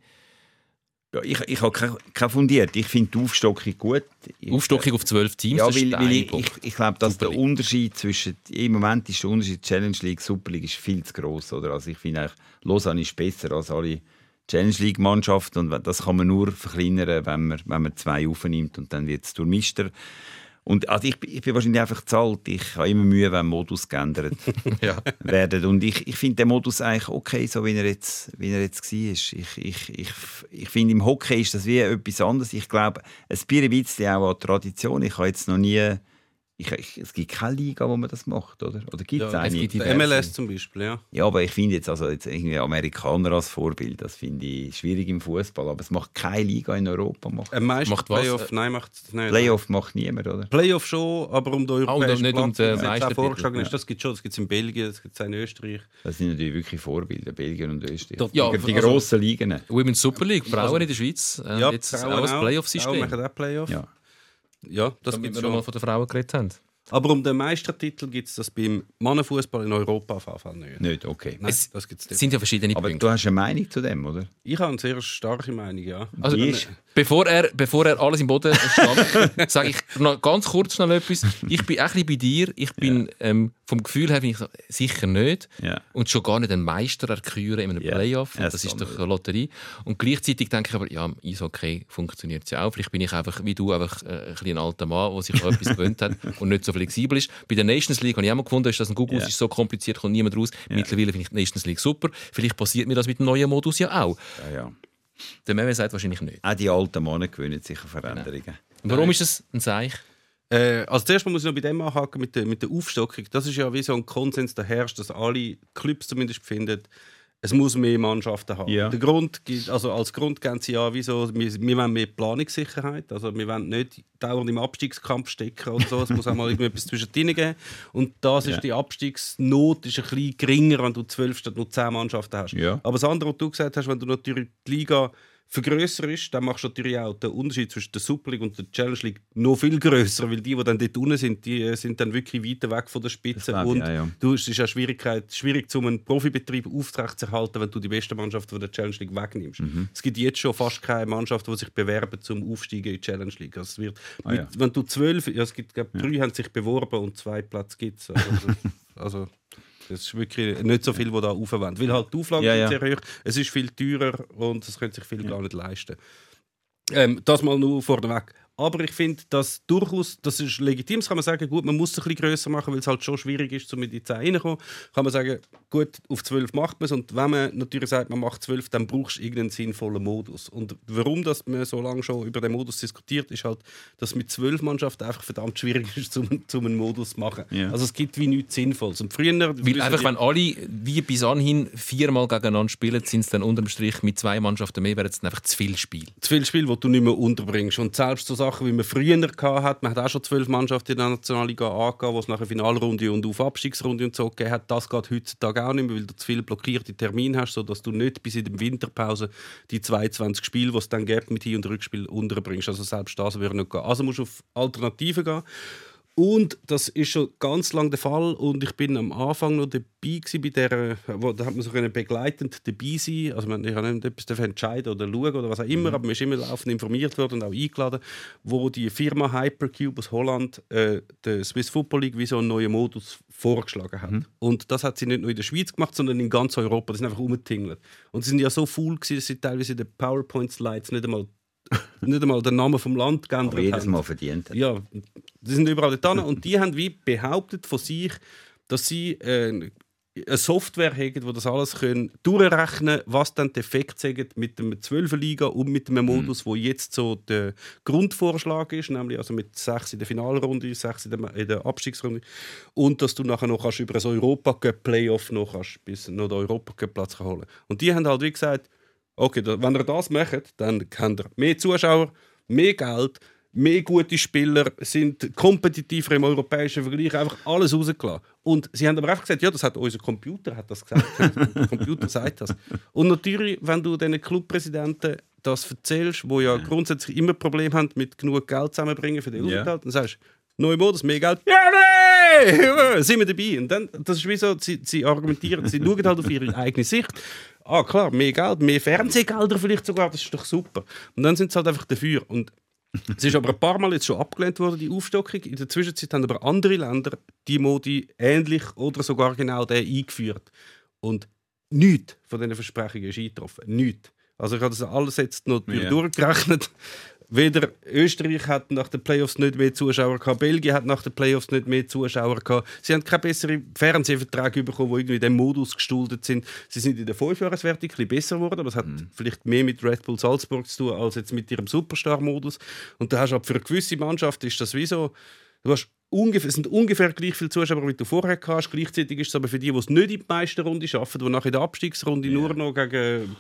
Ja, ich, ich habe keine, keine fundiert. Ich finde die Aufstockung gut. Ich, Aufstockung auf zwölf Teams, Ja, weil, der weil ich, ich, ich glaube, dass der. Unterschied zwischen im Moment ist der Unterschied Challenge League Super League ist viel zu groß, oder? Also ich finde eigentlich Lausanne ist besser als alle Challenge League Mannschaften und das kann man nur verkleinern, wenn man wenn man zwei aufnimmt und dann wird es durchmischter. Und also ich, bin- ich bin wahrscheinlich einfach zu alt. Ich habe immer Mühe, wenn Modus geändert Ja. werden. Und ich, ich finde den Modus eigentlich okay, so wie er jetzt, wie er jetzt war. Ich, ich, ich, ich finde, im Hockey ist das wie etwas anderes. Ich glaube, es ein bisschen auch an Tradition. Ich habe jetzt noch nie ich, ich, es gibt keine Liga, wo man das macht, oder? Oder gibt es Ja, eine? es gibt die- MLS zum Beispiel, ja. Ja, aber ich finde jetzt, also jetzt irgendwie Amerikaner als Vorbild, das finde ich schwierig im Fußball. Aber es macht keine Liga in Europa. Macht. Meister Macht was? Playoff, nein, macht es nicht. Playoff macht niemand, oder? Playoff schon, aber um den Ah, und europäischen nicht um Platz, den wie es jetzt vorgeschlagen ja. ist. Das gibt es schon, das gibt es in Belgien, das gibt es in Österreich. Das sind natürlich wirklich Vorbilder, Belgien und Österreich. Doch, ja, die, die also- grossen Ligen. Women's Super League, Frauen in der Schweiz, äh, Ja, jetzt auch ein Frauen Playoff-System. machen auch Playoff. Ja, Ja. das gibt wir es schon. von den Frauen geredet haben. Aber um den Meistertitel gibt es das beim Mannenfußball in Europa auf jeden Fall nicht. Nicht, okay. Nein, Es- das gibt's nicht. sind ja verschiedene Aber Punkte. du hast eine Meinung zu dem, oder? Ich habe eine sehr starke Meinung, ja. Also, Die ist- bevor, er, bevor er alles im Boden stand, sage ich noch ganz kurz schnell etwas. Ich bin ein bisschen bei dir. Ich bin ähm, vom Gefühl her bin ich sicher nicht. Ja. Und schon gar nicht einen Meister erküren in einem Ja. Playoff. Das ist doch eine Lotterie. Und gleichzeitig denke ich aber, ja, im Eishockey funktioniert es ja auch. Vielleicht bin ich einfach, wie du, einfach äh, ein, ein alter Mann, der sich an etwas gewöhnt hat und nicht so flexibel ist. Bei der Nations League habe ich auch mal gefunden, ist das ein Google, Ja. ist so kompliziert, kommt niemand raus. Mittlerweile finde ich die Nations League super. Vielleicht passiert mir das mit dem neuen Modus ja auch. Ja, ja. Der Meme sagt wahrscheinlich nicht. Auch die alten Männer gewöhnen sich an Veränderungen. Und warum ist es ein Zeichen? Äh, also zuerst mal muss ich noch bei dem anhaken mit der, mit der Aufstockung. Das ist ja wie so ein Konsens, der herrscht, dass alle Clubs zumindest finden, es muss mehr Mannschaften haben. Ja. Der Grund, also als Grund geben sie ja, wieso, wir, wir wollen mehr Planungssicherheit. Also wir wollen nicht dauernd im Abstiegskampf stecken oder so. Es muss auch mal irgendetwas zwischendrin geben. Und das ist Ja. die Abstiegsnot ist ein bisschen geringer, wenn du zwölf statt nur zehn Mannschaften hast. Ja. Aber das andere, was du gesagt hast, wenn du natürlich die Liga vergrösserst, dann machst du natürlich auch den Unterschied zwischen der Super League und der Challenge League noch viel grösser, weil die, die dann dort unten sind, die äh, sind dann wirklich weiter weg von der Spitze. Und ja, ja. du, es ist ja Schwierigkeit, schwierig, um einen Profibetrieb aufrechtzuerhalten, wenn du die beste Mannschaft von der Challenge League wegnimmst. Mhm. Es gibt jetzt schon fast keine Mannschaft, die sich bewerben zum Aufsteigen in die Challenge League. Also es wird Ah, mit, ja. Wenn du zwölf, ja, es gibt glaub, drei haben sich beworben und zwei Plätze gibt es. Also, also das ist wirklich nicht so viel, die da aufwenden. Weil halt die Auflagen Ja, ja. sehr hoch, es ist viel teurer und es können sich viele gar nicht leisten. Ähm, das mal nur vorneweg. Aber ich finde, dass durchaus, das ist legitim, das kann man sagen, gut, man muss es ein bisschen grösser machen, weil es halt schon schwierig ist, um in die 10 reinzukommen. Kann man sagen, gut, auf 12 macht man es und wenn man natürlich sagt, man macht 12, dann brauchst du irgendeinen sinnvollen Modus. Und warum dass man so lange schon über den Modus diskutiert, ist halt, dass mit 12 Mannschaften einfach verdammt schwierig ist, um, um einen Modus zu machen. Ja. Also es gibt wie nichts Sinnvolles. Und früher, Weil einfach, wenn alle wie bis anhin viermal gegeneinander spielen, sind es dann unterm Strich mit zwei Mannschaften mehr, wäre es einfach zu viel Spiel. zu viele Spiele, die du nicht mehr unterbringst. Und selbst so Sachen, wie man früher hatte, man hat auch schon zwölf Mannschaften in der Nationalliga angegeben, wo es nachher Finalrunde und auf Abstiegsrunde und so gegeben hat. Das geht heutzutage auch nicht mehr, weil du zu viele blockierte Termine hast, sodass du nicht bis in der Winterpause die 22 Spiele, die es dann gibt, mit Hin- und Rückspiel unterbringst. Also selbst das würde nicht gehen. Also musst du auf Alternativen gehen. Und das ist schon ganz lange der Fall. Und ich bin am Anfang noch dabei gewesen bei der, wo, da hat man so können begleitend dabei sein. Also man, ich habe nicht etwas entscheiden oder schauen oder was auch immer, aber man ist immer laufend informiert worden und auch eingeladen, wo die Firma Hypercube aus Holland äh, der Swiss Football League wie so einen neuen Modus vorgeschlagen hat. Und das hat sie nicht nur in der Schweiz gemacht, sondern in ganz Europa. Das sind einfach umgetingelt. Und sie sind ja so full gewesen, dass sie teilweise in den PowerPoint-Slides nicht einmal nicht einmal den Namen vom Land geändert Aber jedes haben. Mal verdient. hat. Ja, die sind überall dort hin. und die haben wie behauptet von sich, dass sie äh, eine Software haben, die das alles können durchrechnen was dann die Effekte sagen mit dem 12 Liga und mit dem Modus, wo jetzt so der Grundvorschlag ist, nämlich also mit sechs in der Finalrunde, sechs in der, Abstiegsrunde und dass du nachher noch kannst über das Europa Playoff noch kannst, bis noch den Europa Platz holen. Und die haben halt wie gesagt, okay, wenn ihr das macht, dann habt ihr mehr Zuschauer, mehr Geld, mehr gute Spieler, sind kompetitiver im europäischen Vergleich, einfach alles rausgelassen. Und sie haben aber einfach gesagt, ja, das hat unser Computer hat das gesagt. Der Computer sagt das. Und natürlich, wenn du diesen Clubpräsidenten das erzählst, wo ja grundsätzlich immer Probleme haben mit genug Geld zusammenbringen für den. Aufenthalt, dann sagst du, neue Modus, mehr Geld, ja, nee, sind wir dabei. Und dann, das ist wie so, sie, sie argumentieren, sie schauen halt auf ihre eigene Sicht. Ah, klar, mehr Geld, mehr Fernsehgelder vielleicht sogar, das ist doch super. Und dann sind sie halt einfach dafür. Und es ist aber ein paar Mal jetzt schon abgelehnt worden, die Aufstockung. In der Zwischenzeit haben aber andere Länder die Modi ähnlich oder sogar genau den eingeführt. Und nichts von diesen Versprechungen ist eingetroffen. Nichts. Also ich habe das alles jetzt noch Ja. durchgerechnet. Weder Österreich hat nach den Playoffs nicht mehr Zuschauer gehabt, Belgien hat nach den Playoffs nicht mehr Zuschauer gehabt. Sie haben keine besseren Fernsehverträge bekommen, die irgendwie in dem Modus gestaltet sind. Sie sind in der Fünfjahreswertung ein bisschen besser geworden, aber es hat vielleicht mehr mit Red Bull Salzburg zu tun als jetzt mit ihrem Superstar-Modus. Und da hast du aber für eine gewisse Mannschaft ist das wie so, du hast ungefähr, es sind ungefähr gleich viele Zuschauer, wie du vorher hast. Gleichzeitig ist es aber für die, die es nicht in die Meisterrunde schaffen, die nachher in der Abstiegsrunde nur noch gegen,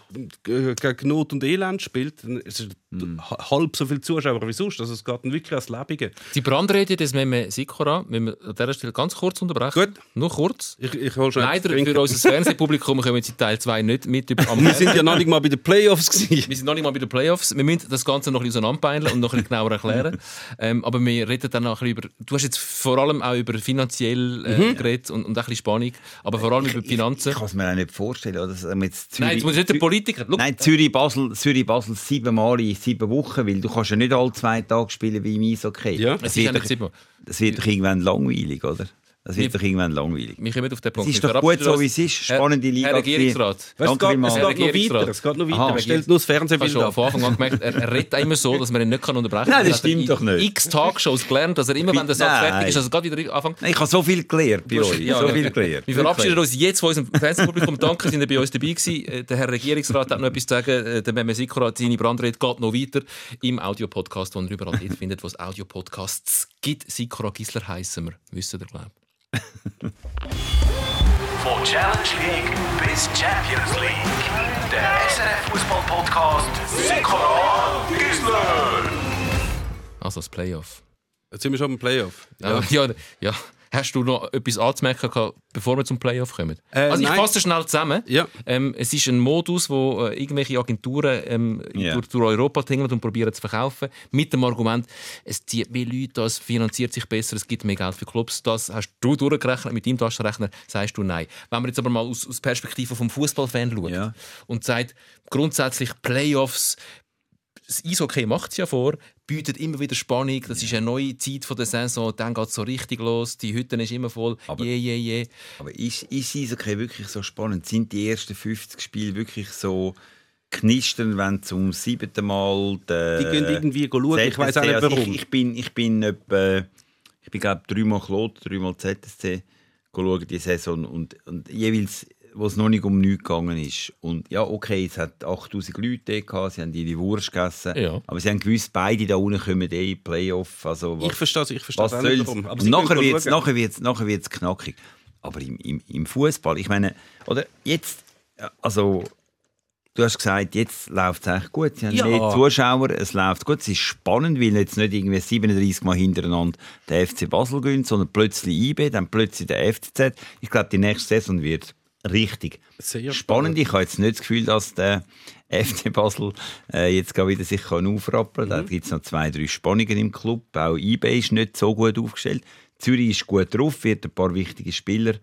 äh, gegen Not und Elend spielt, dann ist es Mhm. halb so viele Zuschauer wie sonst. Also es geht wirklich als Lebige. Die Brandrede des Meme Sikora müssen wir an dieser Stelle ganz kurz unterbrechen. Gut. Nur kurz. Ich, ich schon Leider für unser Fernsehpublikum kommen jetzt in Teil 2 nicht mit über Wir sind ja noch nicht mal bei den Playoffs gewesen. Wir sind noch nicht mal bei den Playoffs. Wir müssen das Ganze noch ein bisschen auseinanderpeilen und noch ein bisschen genauer erklären. ähm, aber wir reden dann noch ein bisschen über. Du hast jetzt vor allem auch über finanziell äh, geredet und, und ein bisschen Spannung, aber vor allem über die Finanzen. Ich kann es mir auch nicht vorstellen. Oder? Jetzt Zürich, Nein, jetzt muss nicht der Politiker. Schau, Nein, Zürich-Basel Zürich -Basel siebenmal in sieben Wochen, weil du kannst ja nicht alle zwei Tage spielen wie im Eishockey. Ja. es ja wird doch, das wird doch irgendwann langweilig, oder? Das wird Wir- doch irgendwann langweilig. Wir kommen auf den Es Punkt. ist Wir doch gut so, wie es ist. Spannende Liga. Herr Regierungsrat. Weißt, es, geht, es noch weiter. Es geht noch weiter. Aha. er stellt nur das Ich habe Fernsehbild schon ab. von Anfang an gemerkt, er, redet auch immer so, dass man ihn nicht kann unterbrechen kann. Nein, das stimmt doch nicht. x Tagshows gelernt, dass er immer, wenn der Satz Nein. fertig ist, dass er gerade wieder anfängt. Ich habe so viel gelernt bei euch. Ja, so ja. viel gelernt. Wir verabschieden uns jetzt von unserem Fernsehpublikum. Danke, sind ihr bei uns dabei gewesen. Äh, Der Herr Regierungsrat hat noch etwas zu sagen. Äh, Der Meme Sikora, seine Brandrede geht noch weiter im Audiopodcast, den ihr überall dort findet, wo es Audiopodcasts gibt. Sikora Gisler heissen wir. Wissen ihr, glaube Von Challenge League bis Champions League. Der SRF Fußball Podcast Sikora Gisler. Also das Playoff. Jetzt sind wir schon im Playoff. Ja. Ja, ja. Hast du noch etwas anzumerken, gehabt, bevor wir zum Playoff kommen? Äh, also ich fasse schnell zusammen. Ja. Ähm, es ist ein Modus, wo äh, irgendwelche Agenturen ähm, Ja. durch, durch Europa tingeln und probieren zu verkaufen. Mit dem Argument, es zieht mehr Leute, es finanziert sich besser, es gibt mehr Geld für Clubs. Das hast du durchgerechnet, mit deinem Taschenrechner sagst du nein. Wenn wir jetzt aber mal aus, aus Perspektive vom Fußballfan schauen Ja. und sagt, grundsätzlich Playoffs, das Eishockey macht es ja vor, bietet immer wieder Spannung. Das ist eine neue Zeit von der Saison. Dann geht es so richtig los. Die Hütte ist immer voll. Aber- je, je, je. Aber ist, ist Eishockey wirklich so spannend? Sind die ersten 50 Spiele wirklich so knistern, wenn zum siebten Mal der Die gehen irgendwie schauen. Ich weiß auch nicht also warum. Ich, ich bin, ich bin etwa, ich bin glaube dreimal Klot, dreimal ZSC schauen die Saison und, und jeweils, wo es noch nicht um nichts gegangen ist. Und ja, okay, es hat 8000 Leute gehabt, sie haben ihre Wurst gegessen, Ja. aber sie haben gewusst, beide da unten kommen eh in die Playoff. Also, was, Ich verstehe es ich verstehe was es auch nicht warum. Aber nachher wird es nachher wird's, nachher wird's knackig. Aber im, im, im Fußball, ich meine, oder jetzt, also du hast gesagt, jetzt läuft es echt gut. Sie haben Ja. mehr Zuschauer, es läuft gut. Es ist spannend, weil jetzt nicht irgendwie 37 Mal hintereinander der FC Basel gönnt, sondern plötzlich IB, dann plötzlich der FCZ. Ich glaube, die nächste Saison wird richtig Sehr spannend. Ich habe jetzt nicht das Gefühl, dass der FC Basel äh, jetzt wieder sich kann aufrappeln kann. Da gibt es noch zwei, drei Spannungen im Club. Auch IB ist nicht so gut aufgestellt. Zürich ist gut drauf, wird ein paar wichtige Spieler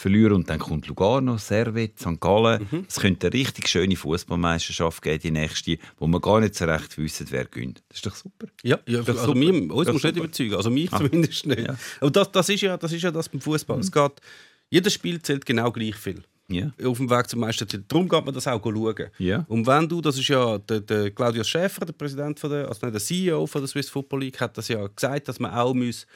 verlieren und dann kommt Lugano, Servet, St. Gallen. Es könnte eine richtig schöne Fußballmeisterschaft geben, die nächste, wo wir gar nicht so recht wissen, wer gönnt. Das ist doch super. Ja, ja also super. mir, uns Das muss ist nicht überzeugen. Also mich zumindest nicht. Ja. Aber das, das, ist ja, das ist ja das beim Fußball. Es geht, jedes Spiel zählt genau gleich viel. Ja. Auf dem Weg zum Meistertitel. Darum geht man das auch schauen. Ja. Und wenn du, das ist ja der, der Claudius Schäfer, der Präsident von der, also nicht der CEO von der Swiss Football League, hat das ja gesagt, dass man auch muss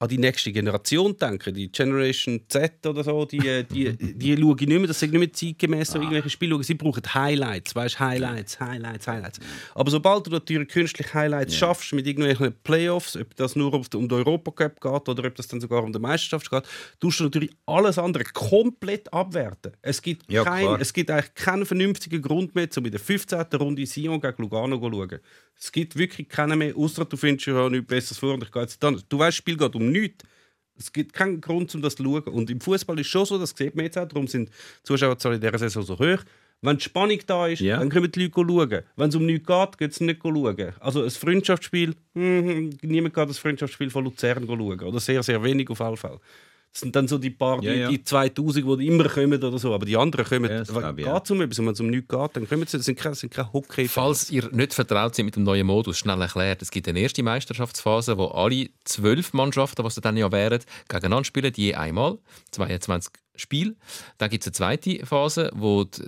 an die nächste Generation denken, die Generation Z oder so, die, die, die schauen nicht mehr, das sind nicht mehr zeitgemäß so irgendwelche Spiele schauen. Sie brauchen Highlights, weißt Highlights, Highlights, Highlights. Aber sobald du natürlich künstlich Highlights schaffst mit irgendwelchen Playoffs, ob das nur um den Europacup geht oder ob das dann sogar um die Meisterschaft geht, tust du natürlich alles andere komplett abwerten. Es gibt, Ja, kein, klar. es gibt eigentlich keinen vernünftigen Grund mehr, um in der 15. Runde Sion gegen Lugano zu schauen. Es gibt wirklich keinen mehr, außer du findest ja nichts Besseres vor. Und ich gehe jetzt dann, du weißt, das Spiel geht um nichts. Es gibt keinen Grund, um das zu schauen. Und im Fußball ist schon so, das sieht man jetzt auch, darum sind die Zuschauerzahlen in dieser Saison so hoch. Wenn die Spannung da ist, Ja. dann können die Leute schauen. Wenn es um nichts geht, geht es nicht schauen. Also ein Freundschaftsspiel, hm, niemand geht das Freundschaftsspiel von Luzern schauen. Oder sehr, sehr wenig auf jeden Fall. Das sind dann so die paar, die, Ja, ja. die 2000, die immer kommen oder so. Aber die anderen kommen, Ja, das ja, glaub ich, geht ja. um etwas. Wenn es um nichts geht, dann kommen sie. Das sind keine, das sind keine hockey Falls ihr nicht vertraut seid mit dem neuen Modus, schnell erklärt. Es gibt eine erste Meisterschaftsphase, wo alle zwölf Mannschaften, was dann ja wären, gegeneinander spielen, je einmal, 22 Spiele. Dann gibt es eine zweite Phase, wo die,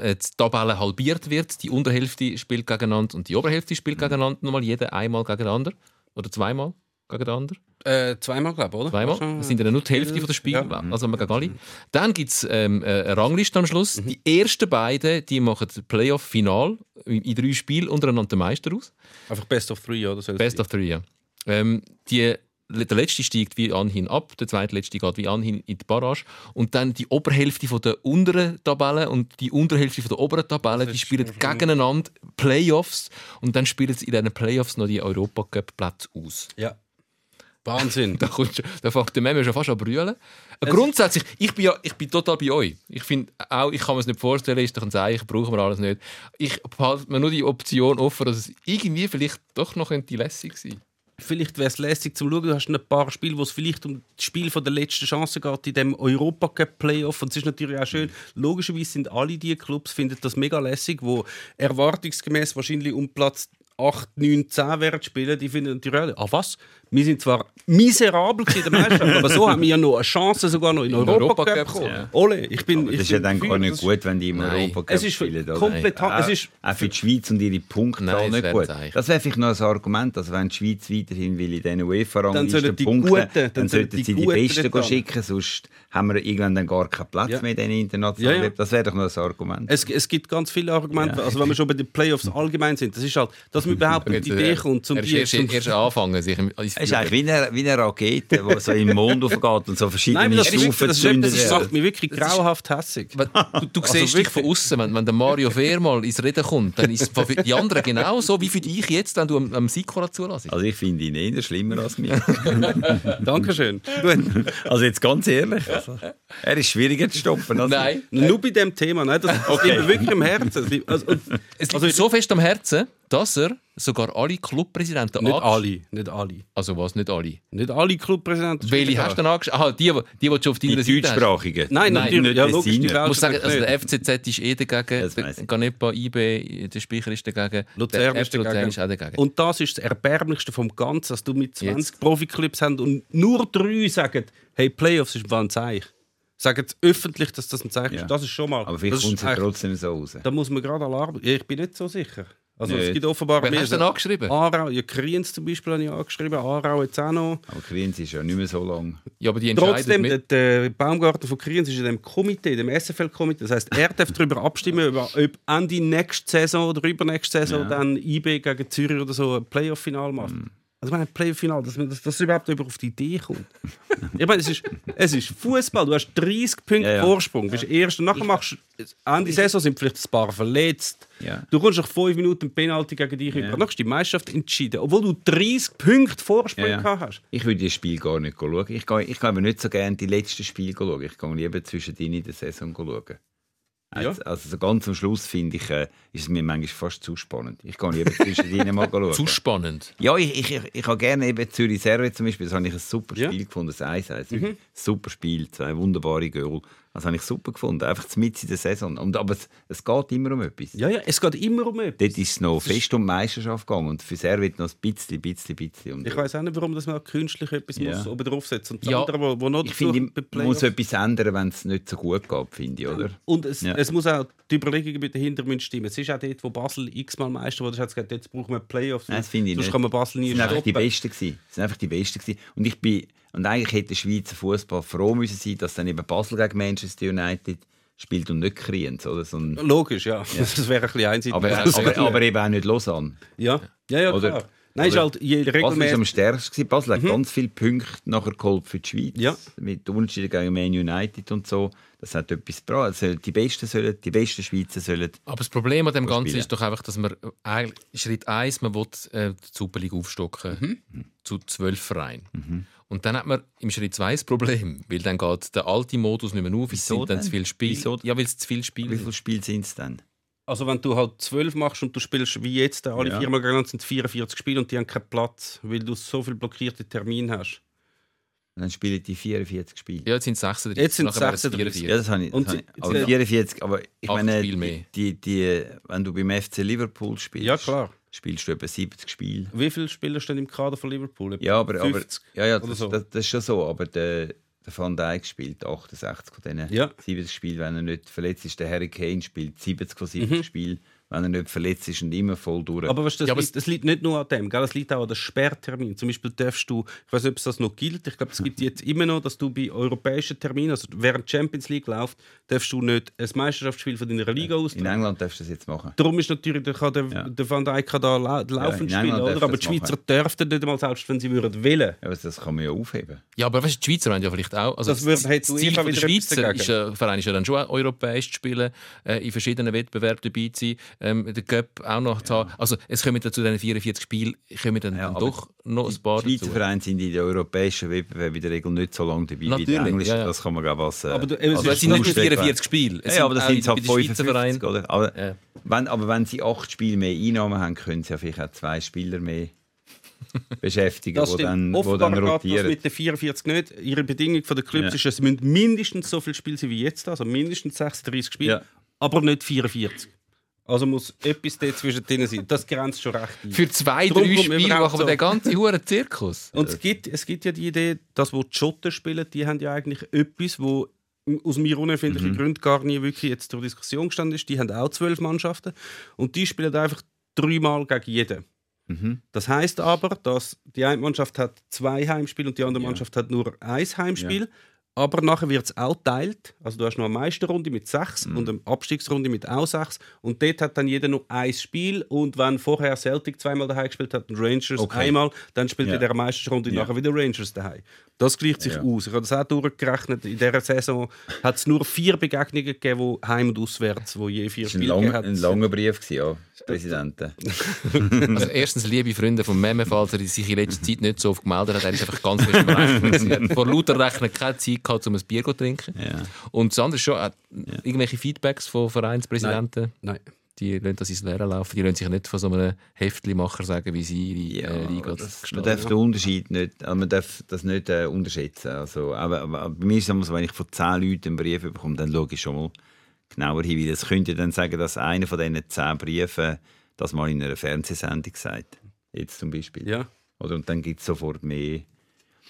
äh, die Tabelle halbiert wird. Die Unterhälfte spielt gegeneinander und die Oberhälfte spielt gegeneinander. Nochmal jeder einmal gegeneinander. Oder zweimal gegeneinander. Äh, zweimal, glaube ich, oder? Zweimal. Das sind dann nur die Hälfte der Spiele, Ja. also alle. Dann gibt es ähm, äh, eine Rangliste am Schluss. Mhm. Die ersten beiden die machen das Playoff-Final in drei Spielen untereinander den Meister aus. Einfach Best of Three, oder? Best of three, ja. Ähm, die der letzte steigt wie anhin ab, der zweitletzte geht wie anhin in die Barrage und dann die Oberhälfte von der unteren Tabelle und die Unterhälfte von der oberen Tabelle, die spielen gegeneinander Playoffs und dann spielen sie in diesen Playoffs noch die Europacup-Plätze aus. Ja. Wahnsinn. Da, kommst, da fängt der Memme schon fast an brüllen. Grundsätzlich, ich bin, ja, ich bin total bei euch. Ich finde auch, ich kann mir es nicht vorstellen, ist doch ein Zeichen, brauchen wir alles nicht. Ich behalte mir nur die Option offen, dass es irgendwie vielleicht doch noch könnte lässig sein Vielleicht wäre es lässig zum Schauen. Du hast ein paar Spiele, wo es vielleicht um das Spiel von der letzten Chance geht in dem Europacup Playoff. Und es ist natürlich auch schön. Logischerweise sind alle die Clubs finden das mega lässig, wo erwartungsgemäß wahrscheinlich um Platz 8, 9, 10 werden spielen. Die finden natürlich ah was? Wir sind zwar miserabel in der Meisterschaft, aber so haben wir ja noch eine Chance, sogar noch in den Europacup Europacup, zu kommen. ja. Ole, ich bin. Aber ich das ist ja dann gar nicht gut, wenn die im Nein. Europacup Es ist spielen. oder? komplett- Auch, es ist- auch für die Schweiz und ihre Punkte Nein, nicht gut. Zeichen. Das wäre vielleicht noch ein Argument. Also wenn die Schweiz weiterhin will in diesen Dann UEFA-Ranglisten die punkten, Guten- dann, dann sollten sie die Besten hin. schicken, sonst haben wir irgendwann dann gar keinen Platz Ja. mehr in diesen internationalen Ja, ja. Das wäre doch noch ein Argument. Es, es gibt ganz viele Argumente, also wenn wir schon bei den Playoffs allgemein sind, das ist halt, dass man überhaupt auf die Idee äh, kommt, zum er erst, erst anfangen, sich ins ist eigentlich wie eine, wie eine Rakete, die so im Mond aufgeht und so verschiedene Nein, das, ist, Stufen das, ist, das macht mich wirklich grauenhaft hässig. Du, du siehst dich von außen, wenn, wenn der Mario Fehr mal ins Reden kommt, dann ist es für die anderen genauso wie für dich jetzt, wenn du am, am Sikora zulässt. Also ich finde ihn eher schlimmer als mich. Dankeschön. Gut. Also jetzt ganz ehrlich, also, er ist schwieriger zu stoppen. Als Nein, Nur bei dem Thema, nein, das, das liegt mir wirklich im Herzen. Also, es liegt Also- so fest am Herzen, dass er sogar alle Clubpräsidenten nicht alle, nicht alle. Also was, nicht alle? Nicht alle Clubpräsidenten. Welche hast du denn angeschrieben? Aha, die, die, die du schon auf deiner die Seite hast. deutschsprachigen. Nein, Nein, natürlich. nicht Ja, die logisch, die. Ich muss sagen, also nicht. der FCZ ist eh dagegen, der. Ganepa IB, der Speicher ist dagegen, Luzern der ist FC Luzern ist auch dagegen. Und das ist das Erbärmlichste vom Ganzen, dass du mit 20 Jetzt. Profiklubs hast und nur drei sagen, hey, Playoffs ist ein Zeichen. Sagen sie öffentlich, dass das ein Zeichen Ja. ist. Das ist schon mal. Aber vielleicht das kommt es trotzdem so raus. Da muss man gerade Alarm. Ich bin nicht so sicher. Also es Nicht. gibt offenbar Wer mehr. hast du denn angeschrieben? Aarau, ja, Kriens zum Beispiel habe ich angeschrieben, Aarau jetzt auch noch. Aber Kriens ist ja nicht mehr so lang. Ja, aber die entscheiden Trotzdem, mit. der, der Baumgarten von Kriens ist in dem Komitee, dem SFL-Komitee. Das heißt, er darf darüber abstimmen, über, ob Ende nächste Saison oder übernächste Saison Ja. dann IB gegen Zürich oder so ein Playoff-Final macht. Also ich meine, Playoff-Final, dass, man- dass, dass überhaupt jemand auf die Idee kommt. ich meine, es ist, es ist Fußball. Du hast 30 Punkte Ja, ja. Vorsprung. Du bist Erster. Nachher machst du, Ende Saison sind vielleicht ein paar verletzt. Ja. Du kommst nach 5 Minuten Penalty gegen dich über. Ja. Nachher ist die Meisterschaft entschieden. Obwohl du 30 Punkte Vorsprung Ja, ja. gehabt hast. Ich würde das Spiel gar nicht schauen. Ich gehe, ich gehe aber nicht so gerne die letzten Spiele schauen. Ich gehe lieber zwischendrin in der Saison schauen. Ja. Also, so ganz am Schluss finde ich, äh, ist es mir manchmal fast zu spannend. Ich gehe lieber zwischendrin mal schauen. Zu spannend. Ja, ich, ich, ich, ich habe gerne eben Zürich Serve zum Beispiel. Das habe ich ein super Ja. Spiel gefunden. Das 1 1 Super Spiel, zwei wunderbare Goal. Das habe ich super gefunden. Einfach mit in der Saison. Und, aber es, es geht immer um etwas. Ja, ja, es geht immer um etwas. Dort ist es noch fest um die Meisterschaft gegangen. Und für Serve noch ein bisschen, bisschen, bisschen. Und Ich weiß auch nicht, warum das man künstlich etwas Ja. muss oben draufsetzen muss. Und Ja. andere, wo, wo noch ich finde, man muss etwas ändern, wenn es nicht so gut geht, finde ich, oder? Und es, Ja. es muss auch die Überlegungen mit dahinter müssen stimmen. Es ist auch dort, wo Basel x-mal Meister wurde, hat es gesagt, jetzt brauchen wir Playoffs. Nein, das finde ich Sonst nicht. kann man Basel nie Das sind einfach die. Besten gewesen. Das sind einfach die Besten gewesen. Und ich bin, und eigentlich hätte der Schweizer Fußball froh müssen sein, dass dann eben Basel gegen Manchester United spielt und nicht Kriens, oder? Sondern, Logisch, ja. Das wäre ein bisschen einseitig. aber, aber, aber eben auch nicht Lausanne. ja, ja, ja Oder- klar. Nein, ist halt je Basel war am stärksten. Basel hat ganz viele Punkte nachher geholt für die Schweiz. Ja. Mit Unentschieden gegen Man United und so. Das hat etwas gebracht. Also die Besten sollen, die besten Schweizer sollen. Aber das Problem an dem Ganzen spielen. ist doch einfach, dass man Schritt 1, man will äh, die Super League aufstocken zu zwölf Vereinen. Und dann hat man im Schritt 2 das Problem, weil dann geht der alte Modus nicht mehr auf, es Wieso sind dann denn? zu viele Spiele. Wieso? Ja, weil es zu viele Wie Spiele viele sind. Spiele sind es denn? Also wenn du halt zwölf machst und du spielst wie jetzt, alle Ja. viermal gegeneinander sind 44 Spiele und die haben keinen Platz, weil du so viele blockierte Termine hast. Dann spielen die 44 Spiele. Ja, jetzt sind es 36. Jetzt sind es nachher wären es 36. 44. Ja, das habe ich. Und Das habe ich aber sie- 44, aber ich meine, mehr. die, die, wenn du beim FC Liverpool spielst, Ja, klar. spielst du etwa 70 Spiele. Wie viele Spieler stehen im Kader von Liverpool? Ja, aber, aber 50 ja, ja, oder das, so. das, das ist schon so. Aber der, der Van Dijk spielt 68 von diesen Ja. 70 Spielen, wenn er nicht verletzt ist. Der Harry Kane spielt 70 von 70 Mhm. Spielen. Wenn er nicht verletzt ist und immer voll durch. Aber weißt, das, Ja, aber liegt, das liegt nicht nur an dem, gell? das liegt auch an den Sperrtermin. Zum Beispiel darfst du, ich weiß nicht, ob es das noch gilt, ich glaube, es gibt jetzt immer noch, dass du bei europäischen Terminen, also während die Champions League läuft, darfst du nicht ein Meisterschaftsspiel von deiner Liga in austragen. England darfst du das jetzt machen. Darum ist natürlich, der, kann der, Ja. der Van Dijk kann da lau laufend in spielen, oder? darf aber die Schweizer machen. dürften nicht einmal, selbst wenn sie würden wollen. Aber das kann man ja aufheben. Ja, aber weißt, die Schweizer haben ja vielleicht auch. Also Das das, das Ziel von der Schweizer ist, ja, Verein ist ja dann schon europäisch zu spielen, äh, in verschiedenen Wettbewerben dabei zu sein, ähm, den Cup auch noch zu haben. Also es kommen dann zu diesen 44 Spielen kommen dann, Ja, dann doch noch ein paar Die Schweizer. Vereine sind in den europäischen Wettbewerben in der Regel nicht so lange dabei wie die Natürlich, englischen. ja, ja. Das kann man glaube ich als... Äh, Aber du- Also es sind nicht nur Ausweg- 44 Spiele. Es Ja, aber das sind in- halt bei den Schweizer 55, Vereinen. oder? Aber, Ja. wenn, aber wenn sie acht Spiele mehr Einnahmen haben, können sie ja vielleicht auch zwei Spieler mehr beschäftigen, Das die stimmt. dann, wo Offenbar dann geht das rotieren. mit den 44 nicht. Ihre Bedingung von der Clubs Ja. ist, es müssen mindestens so viele Spiele sein wie jetzt, also mindestens 36 Spiele, Ja. aber nicht 44. Also muss etwas dort zwischen denen sein. Das grenzt schon recht ein. Für zwei, Darum drei Spiele machen wir den ganzen huren Zirkus. Und es gibt, es gibt ja die Idee, dass wo die Schotten spielen, die haben ja eigentlich etwas, wo aus mir unerfindlichen Mhm. Gründen gar nie wirklich jetzt zur Diskussion gestanden ist. Die haben auch zwölf Mannschaften und die spielen einfach dreimal gegen jeden. Mhm. Das heißt aber, dass die eine Mannschaft hat zwei Heimspiele und die andere Ja. Mannschaft hat nur ein Heimspiel. Aber nachher wird es auch geteilt. Also du hast noch eine Meisterrunde mit sechs Mhm. und eine Abstiegsrunde mit auch sechs. Und dort hat dann jeder noch ein Spiel. Und wenn vorher Celtic zweimal daheim gespielt hat und Rangers Okay. einmal, dann spielt Ja. in der Meisterrunde Ja. nachher wieder Rangers daheim. Das gleicht sich Ja. aus. Ich habe das auch durchgerechnet. In dieser Saison hat es nur vier Begegnungen gegeben, wo heim und auswärts, wo je vier Das war ein, Spiele lang, gegeben hat. ein langer Brief, gewesen, ja, Präsidenten. Also erstens, liebe Freunde von Memme, falls er sich in letzter Zeit nicht so oft gemeldet hat, er ist einfach ganz fest. Er hat vor lauter Rechnen keine Zeit gehabt, um ein Bier zu trinken. Ja. Und das andere ist schon, äh, irgendwelche Feedbacks von Vereinspräsidenten, Nein. die lassen das ins Leere laufen, die lassen sich nicht von so einem Heftlimacher sagen, wie sie ihre Ja, äh, Liga das, man darf den Unterschied nicht, also man darf das nicht äh, unterschätzen. Also, aber, aber bei mir ist es immer so, wenn ich von zehn Leuten einen Brief bekomme, dann schaue ich schon mal genauer hin. Weil das könnte dann sagen, dass einer von diesen zehn Briefen das mal in einer Fernsehsendung sagt. Jetzt zum Beispiel. Ja. Oder, und dann gibt es sofort mehr.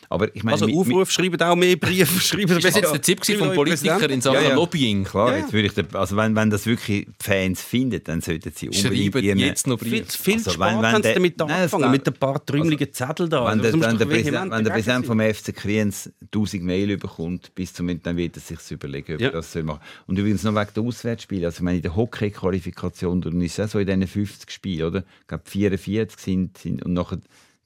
Aber ich meine, Also Aufruf, schreibt auch mehr Briefe. Schreibt Ist das jetzt der Tipp gewesen vom Politiker in Sachen Ja, ja. Lobbying? Klar, Ja. jetzt würde ich, also wenn, wenn das wirklich Fans finden, dann sollten sie unbedingt Schreiben jetzt noch Viel, Briefe. viel Also, zu wenn- spät wenn sie der- damit Nein, angefangen, geht- mit ein paar trümeligen Zettel da. Wenn musst wenn, der Präsident, wenn der Präsident vom FC Kriens 1000 Mail bekommt, bis zum dann wird er sich überlegen, ob er das soll machen Und übrigens noch wegen der Auswärtsspiele. Also, ich meine, in der Hockey-Qualifikation, dann ist es auch so in diesen 50 Spielen, oder? Ich glaube, 44 sind, sind und nachher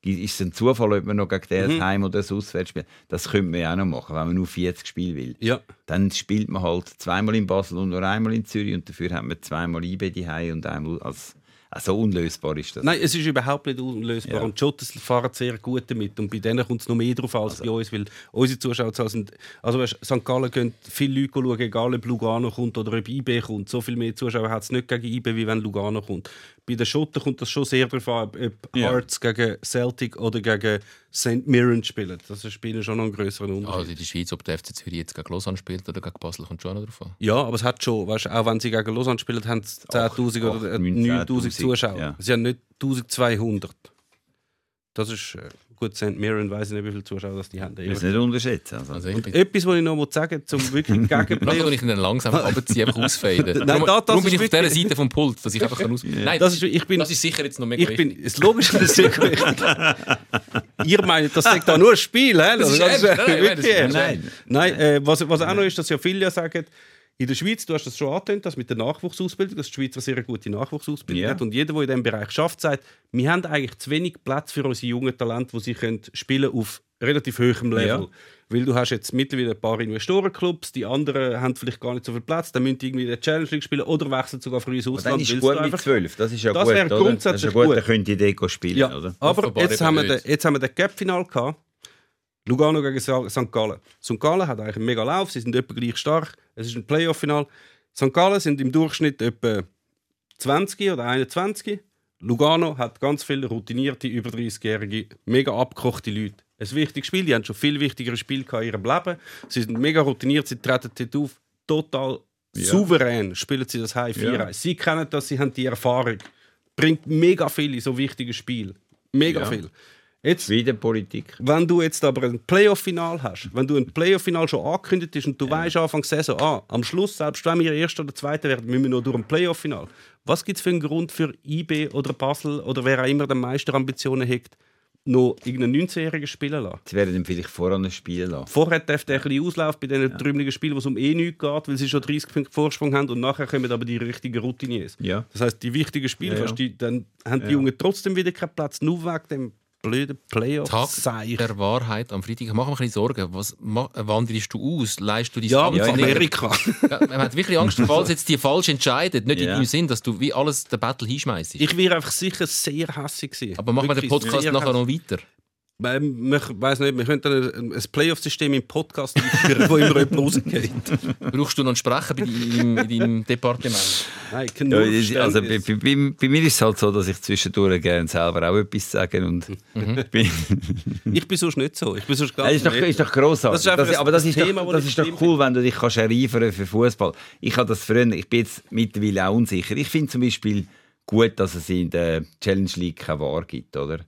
ist es ein Zufall, ob man noch gegen Mhm. das Heim- oder das Auswärtsspiel. Das könnte man ja auch noch machen, wenn man nur 40 Spiele will. Ja. Dann spielt man halt zweimal in Basel und nur einmal in Zürich und dafür hat man zweimal IB die und einmal als also unlösbar ist das. Nein, es ist überhaupt nicht unlösbar. Ja. Und die Schotten fahren sehr gut damit. Und bei denen kommt es noch mehr drauf als bei uns, weil unsere Zuschauerzahlen sind. Also, weißt, St. Gallen gehen viele Leute schauen, egal ob Lugano kommt oder ob IB kommt. So viel mehr Zuschauer hat es nicht gegen IB, wie wenn Lugano kommt. Bei den Schotten kommt das schon sehr darauf an, ob, ob Ja. Hearts gegen Celtic oder gegen St. Mirren spielen. Das spielen schon noch einen größeren Unterschied. Also in der Schweiz, ob der FC Zürich jetzt gegen Lausanne spielt oder gegen Basel, kommt schon noch drauf an. Ja, aber es hat schon, weißt, auch wenn sie gegen Lausanne spielen, haben sie 10'000 acht, oder äh, neun, 9'000 Zuschauer. ja. Sie haben nicht 1200. Das ist äh, gut, St. Mirren weiß ich nicht, wie viele Zuschauer das die haben. Ich will es nicht unterschätzen. Also. Also ich bin Etwas, was ich noch mal sagen muss, um wirklich gegen Lass Playoff- ich ihn dann langsam runterziehen, einfach ausfaden. Nein, da- das darum bin ist ich auf dieser Seite vom Pult, dass ich einfach kann aus... Nein, Das ist, ich bin, das ist sicher jetzt noch mega ich bin, es logisch, das ist sehr wichtig. Ihr meint, das sagt da nur ein Spiel, hä? Das ist Also, ernst. Nein, nein, wirklich das ist. Nein. Nein, äh, was, was auch noch ist, dass ja viele ja sagen, in der Schweiz, du hast das schon angetönt, das mit der Nachwuchsausbildung, dass die Schweiz eine sehr gute Nachwuchsausbildung Ja. hat und jeder, der in diesem Bereich schafft, sagt, wir haben eigentlich zu wenig Platz für unsere jungen Talente, wo sie können spielen auf relativ hohem Level. Ja. Weil du hast jetzt mittlerweile ein paar Investorenclubs, die anderen haben vielleicht gar nicht so viel Platz, dann müssen die irgendwie in der Challenge League spielen oder wechseln sogar früh ins Aber Ausland. dann ist gut mit einfach- 12. Das ist ja Das gut, wäre oder? Das ist ja gut, gut. dann könnt ihr Deko spielen, Ja, oder? aber jetzt haben, wir den, jetzt haben wir den Cup-Final gehabt. Lugano gegen St. Gallen. St. Gallen hat eigentlich einen mega Lauf, sie sind etwa gleich stark. Es ist ein Playoff-Final. St. Gallen sind im Durchschnitt etwa 20 oder 21. Lugano hat ganz viele routinierte, über 30-jährige, mega abgekochte Leute. Ein wichtiges Spiel, die haben schon viel wichtigere Spiele in ihrem Leben. Sie sind mega routiniert, sie treten dort auf. Total souverän spielen sie das High 4 Ja. Sie kennen das, sie haben die Erfahrung. Bringt mega viel in so wichtige Spiele. Mega Ja. viel. Jetzt, Wieder Politik. wenn du jetzt aber ein Playoff-Final hast, wenn du ein Playoff-Final schon angekündigt ist und du weißt Anfang der Saison, ah, am Schluss, selbst wenn wir Erster oder Zweiter werden, müssen wir noch durch ein Playoff-Final. Was gibt es für einen Grund für IB oder Basel oder wer auch immer die Meisterambitionen hat, noch irgendeinen 19-Jährigen spielen lassen? Sie werden ihn vielleicht voran spielen lassen. Vorher darf der ein bisschen auslaufen bei diesen trümmeligen Spielen, wo es um eh nichts geht, weil sie schon 30 Punkte Vorsprung haben und nachher kommen aber die richtigen Routiniers. Ja. Das heißt, die wichtigen Spiele, Ja, ja. die, dann haben die Ja. Jungen trotzdem wieder keinen Platz, nur wegen dem blöden Tag Playoff-Seich. der Wahrheit am Freitag. Mach mir ein bisschen Sorgen. Was wanderst du aus? Leist du dein Ja, Ja? Amerika. Ja, man hat wirklich Angst, falls jetzt die falsch entscheidet. Nicht Ja. in dem Sinn, dass du wie alles den Battle hinschmeißt. Ich wäre einfach sicher sehr hässig gewesen. Aber machen wir den Podcast nachher noch weiter. Ähm, Ich weiß nicht, wir könnten ein, ein Playoff-System im Podcast einführen, wo immer jemand rausgeht. Brauchst du noch einen Sprecher bei deinem, in deinem Departement? Nein, ich kann Ja, nur das- also bei, bei, bei mir ist es halt so, dass ich zwischendurch gerne selber auch etwas sage. Und bin, ich bin sonst nicht so. Ich bin sonst Ja, ganz ist, doch, ist doch grossartig. Das Das aber das ist, Thema, doch, das das ich ist doch cool, wenn du dich kannst erreifern für Fußball. Ich habe das früher, ich bin jetzt mittlerweile auch unsicher. Ich finde zum Beispiel gut, dass es in der Challenge League keine Wahr gibt, oder?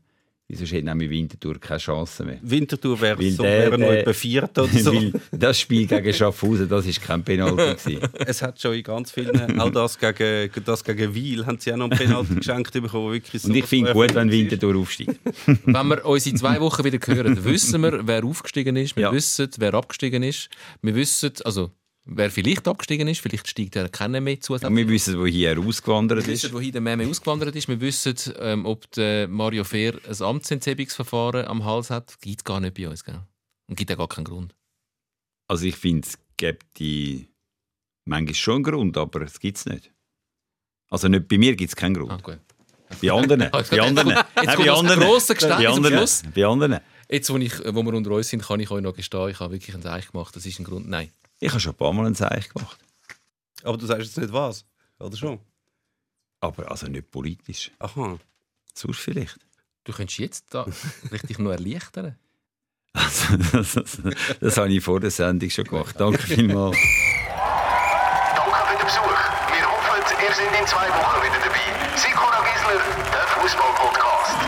Wieso hätte nämlich Winterthur keine Chance mehr? Winterthur wäre so, der- wäre noch etwa Vierter oder so. Das Spiel gegen Schaffhausen, das ist kein Penalty gewesen. es hat schon in ganz vielen, auch das gegen, das gegen Wiel, haben sie auch noch einen Penalty geschenkt bekommen. wo Wirklich so Und ich finde gut, wenn. Winterthur aufsteigt. Wenn wir uns in zwei Wochen wieder hören, wissen wir, wer aufgestiegen ist. Wir Ja. wissen, wer abgestiegen ist. Wir wissen, also wer vielleicht abgestiegen ist. Vielleicht steigt er keiner mehr zu. Und wir wissen, woher er ausgewandert Wir ist. wissen, wohin der Meme ausgewandert ist. Wir wissen, ähm, ob der Mario Fehr ein Amtsenthebungsverfahren am Hals hat. Gibt gar nicht bei uns, gell? Und gibt ja gar keinen Grund. Also ich finde, es gibt die manchmal schon einen Grund, aber es gibt es nicht. Also nicht bei mir gibt es keinen Grund. Ah, gut. Bei anderen. Bei anderen. jetzt kommt bei anderen. grosse Geständnis Bei anderen. Schluss. Bei anderen. Jetzt, wo, ich, wo wir unter uns sind, kann ich euch noch gestehen, ich habe wirklich einen Teich gemacht. Das ist ein Grund. Nein. Ich habe schon ein paar Mal ein Zeichen gemacht. Aber du sagst jetzt nicht was, oder schon? Aber also nicht politisch. Aha. Sonst vielleicht. Du könntest jetzt da richtig noch erleichtern. Also, das, das, das habe ich vor der Sendung schon gemacht. Danke vielmals. Danke für den Besuch. Wir hoffen, ihr seid in zwei Wochen wieder dabei. Sikora Gisler, der Fußball-Podcast.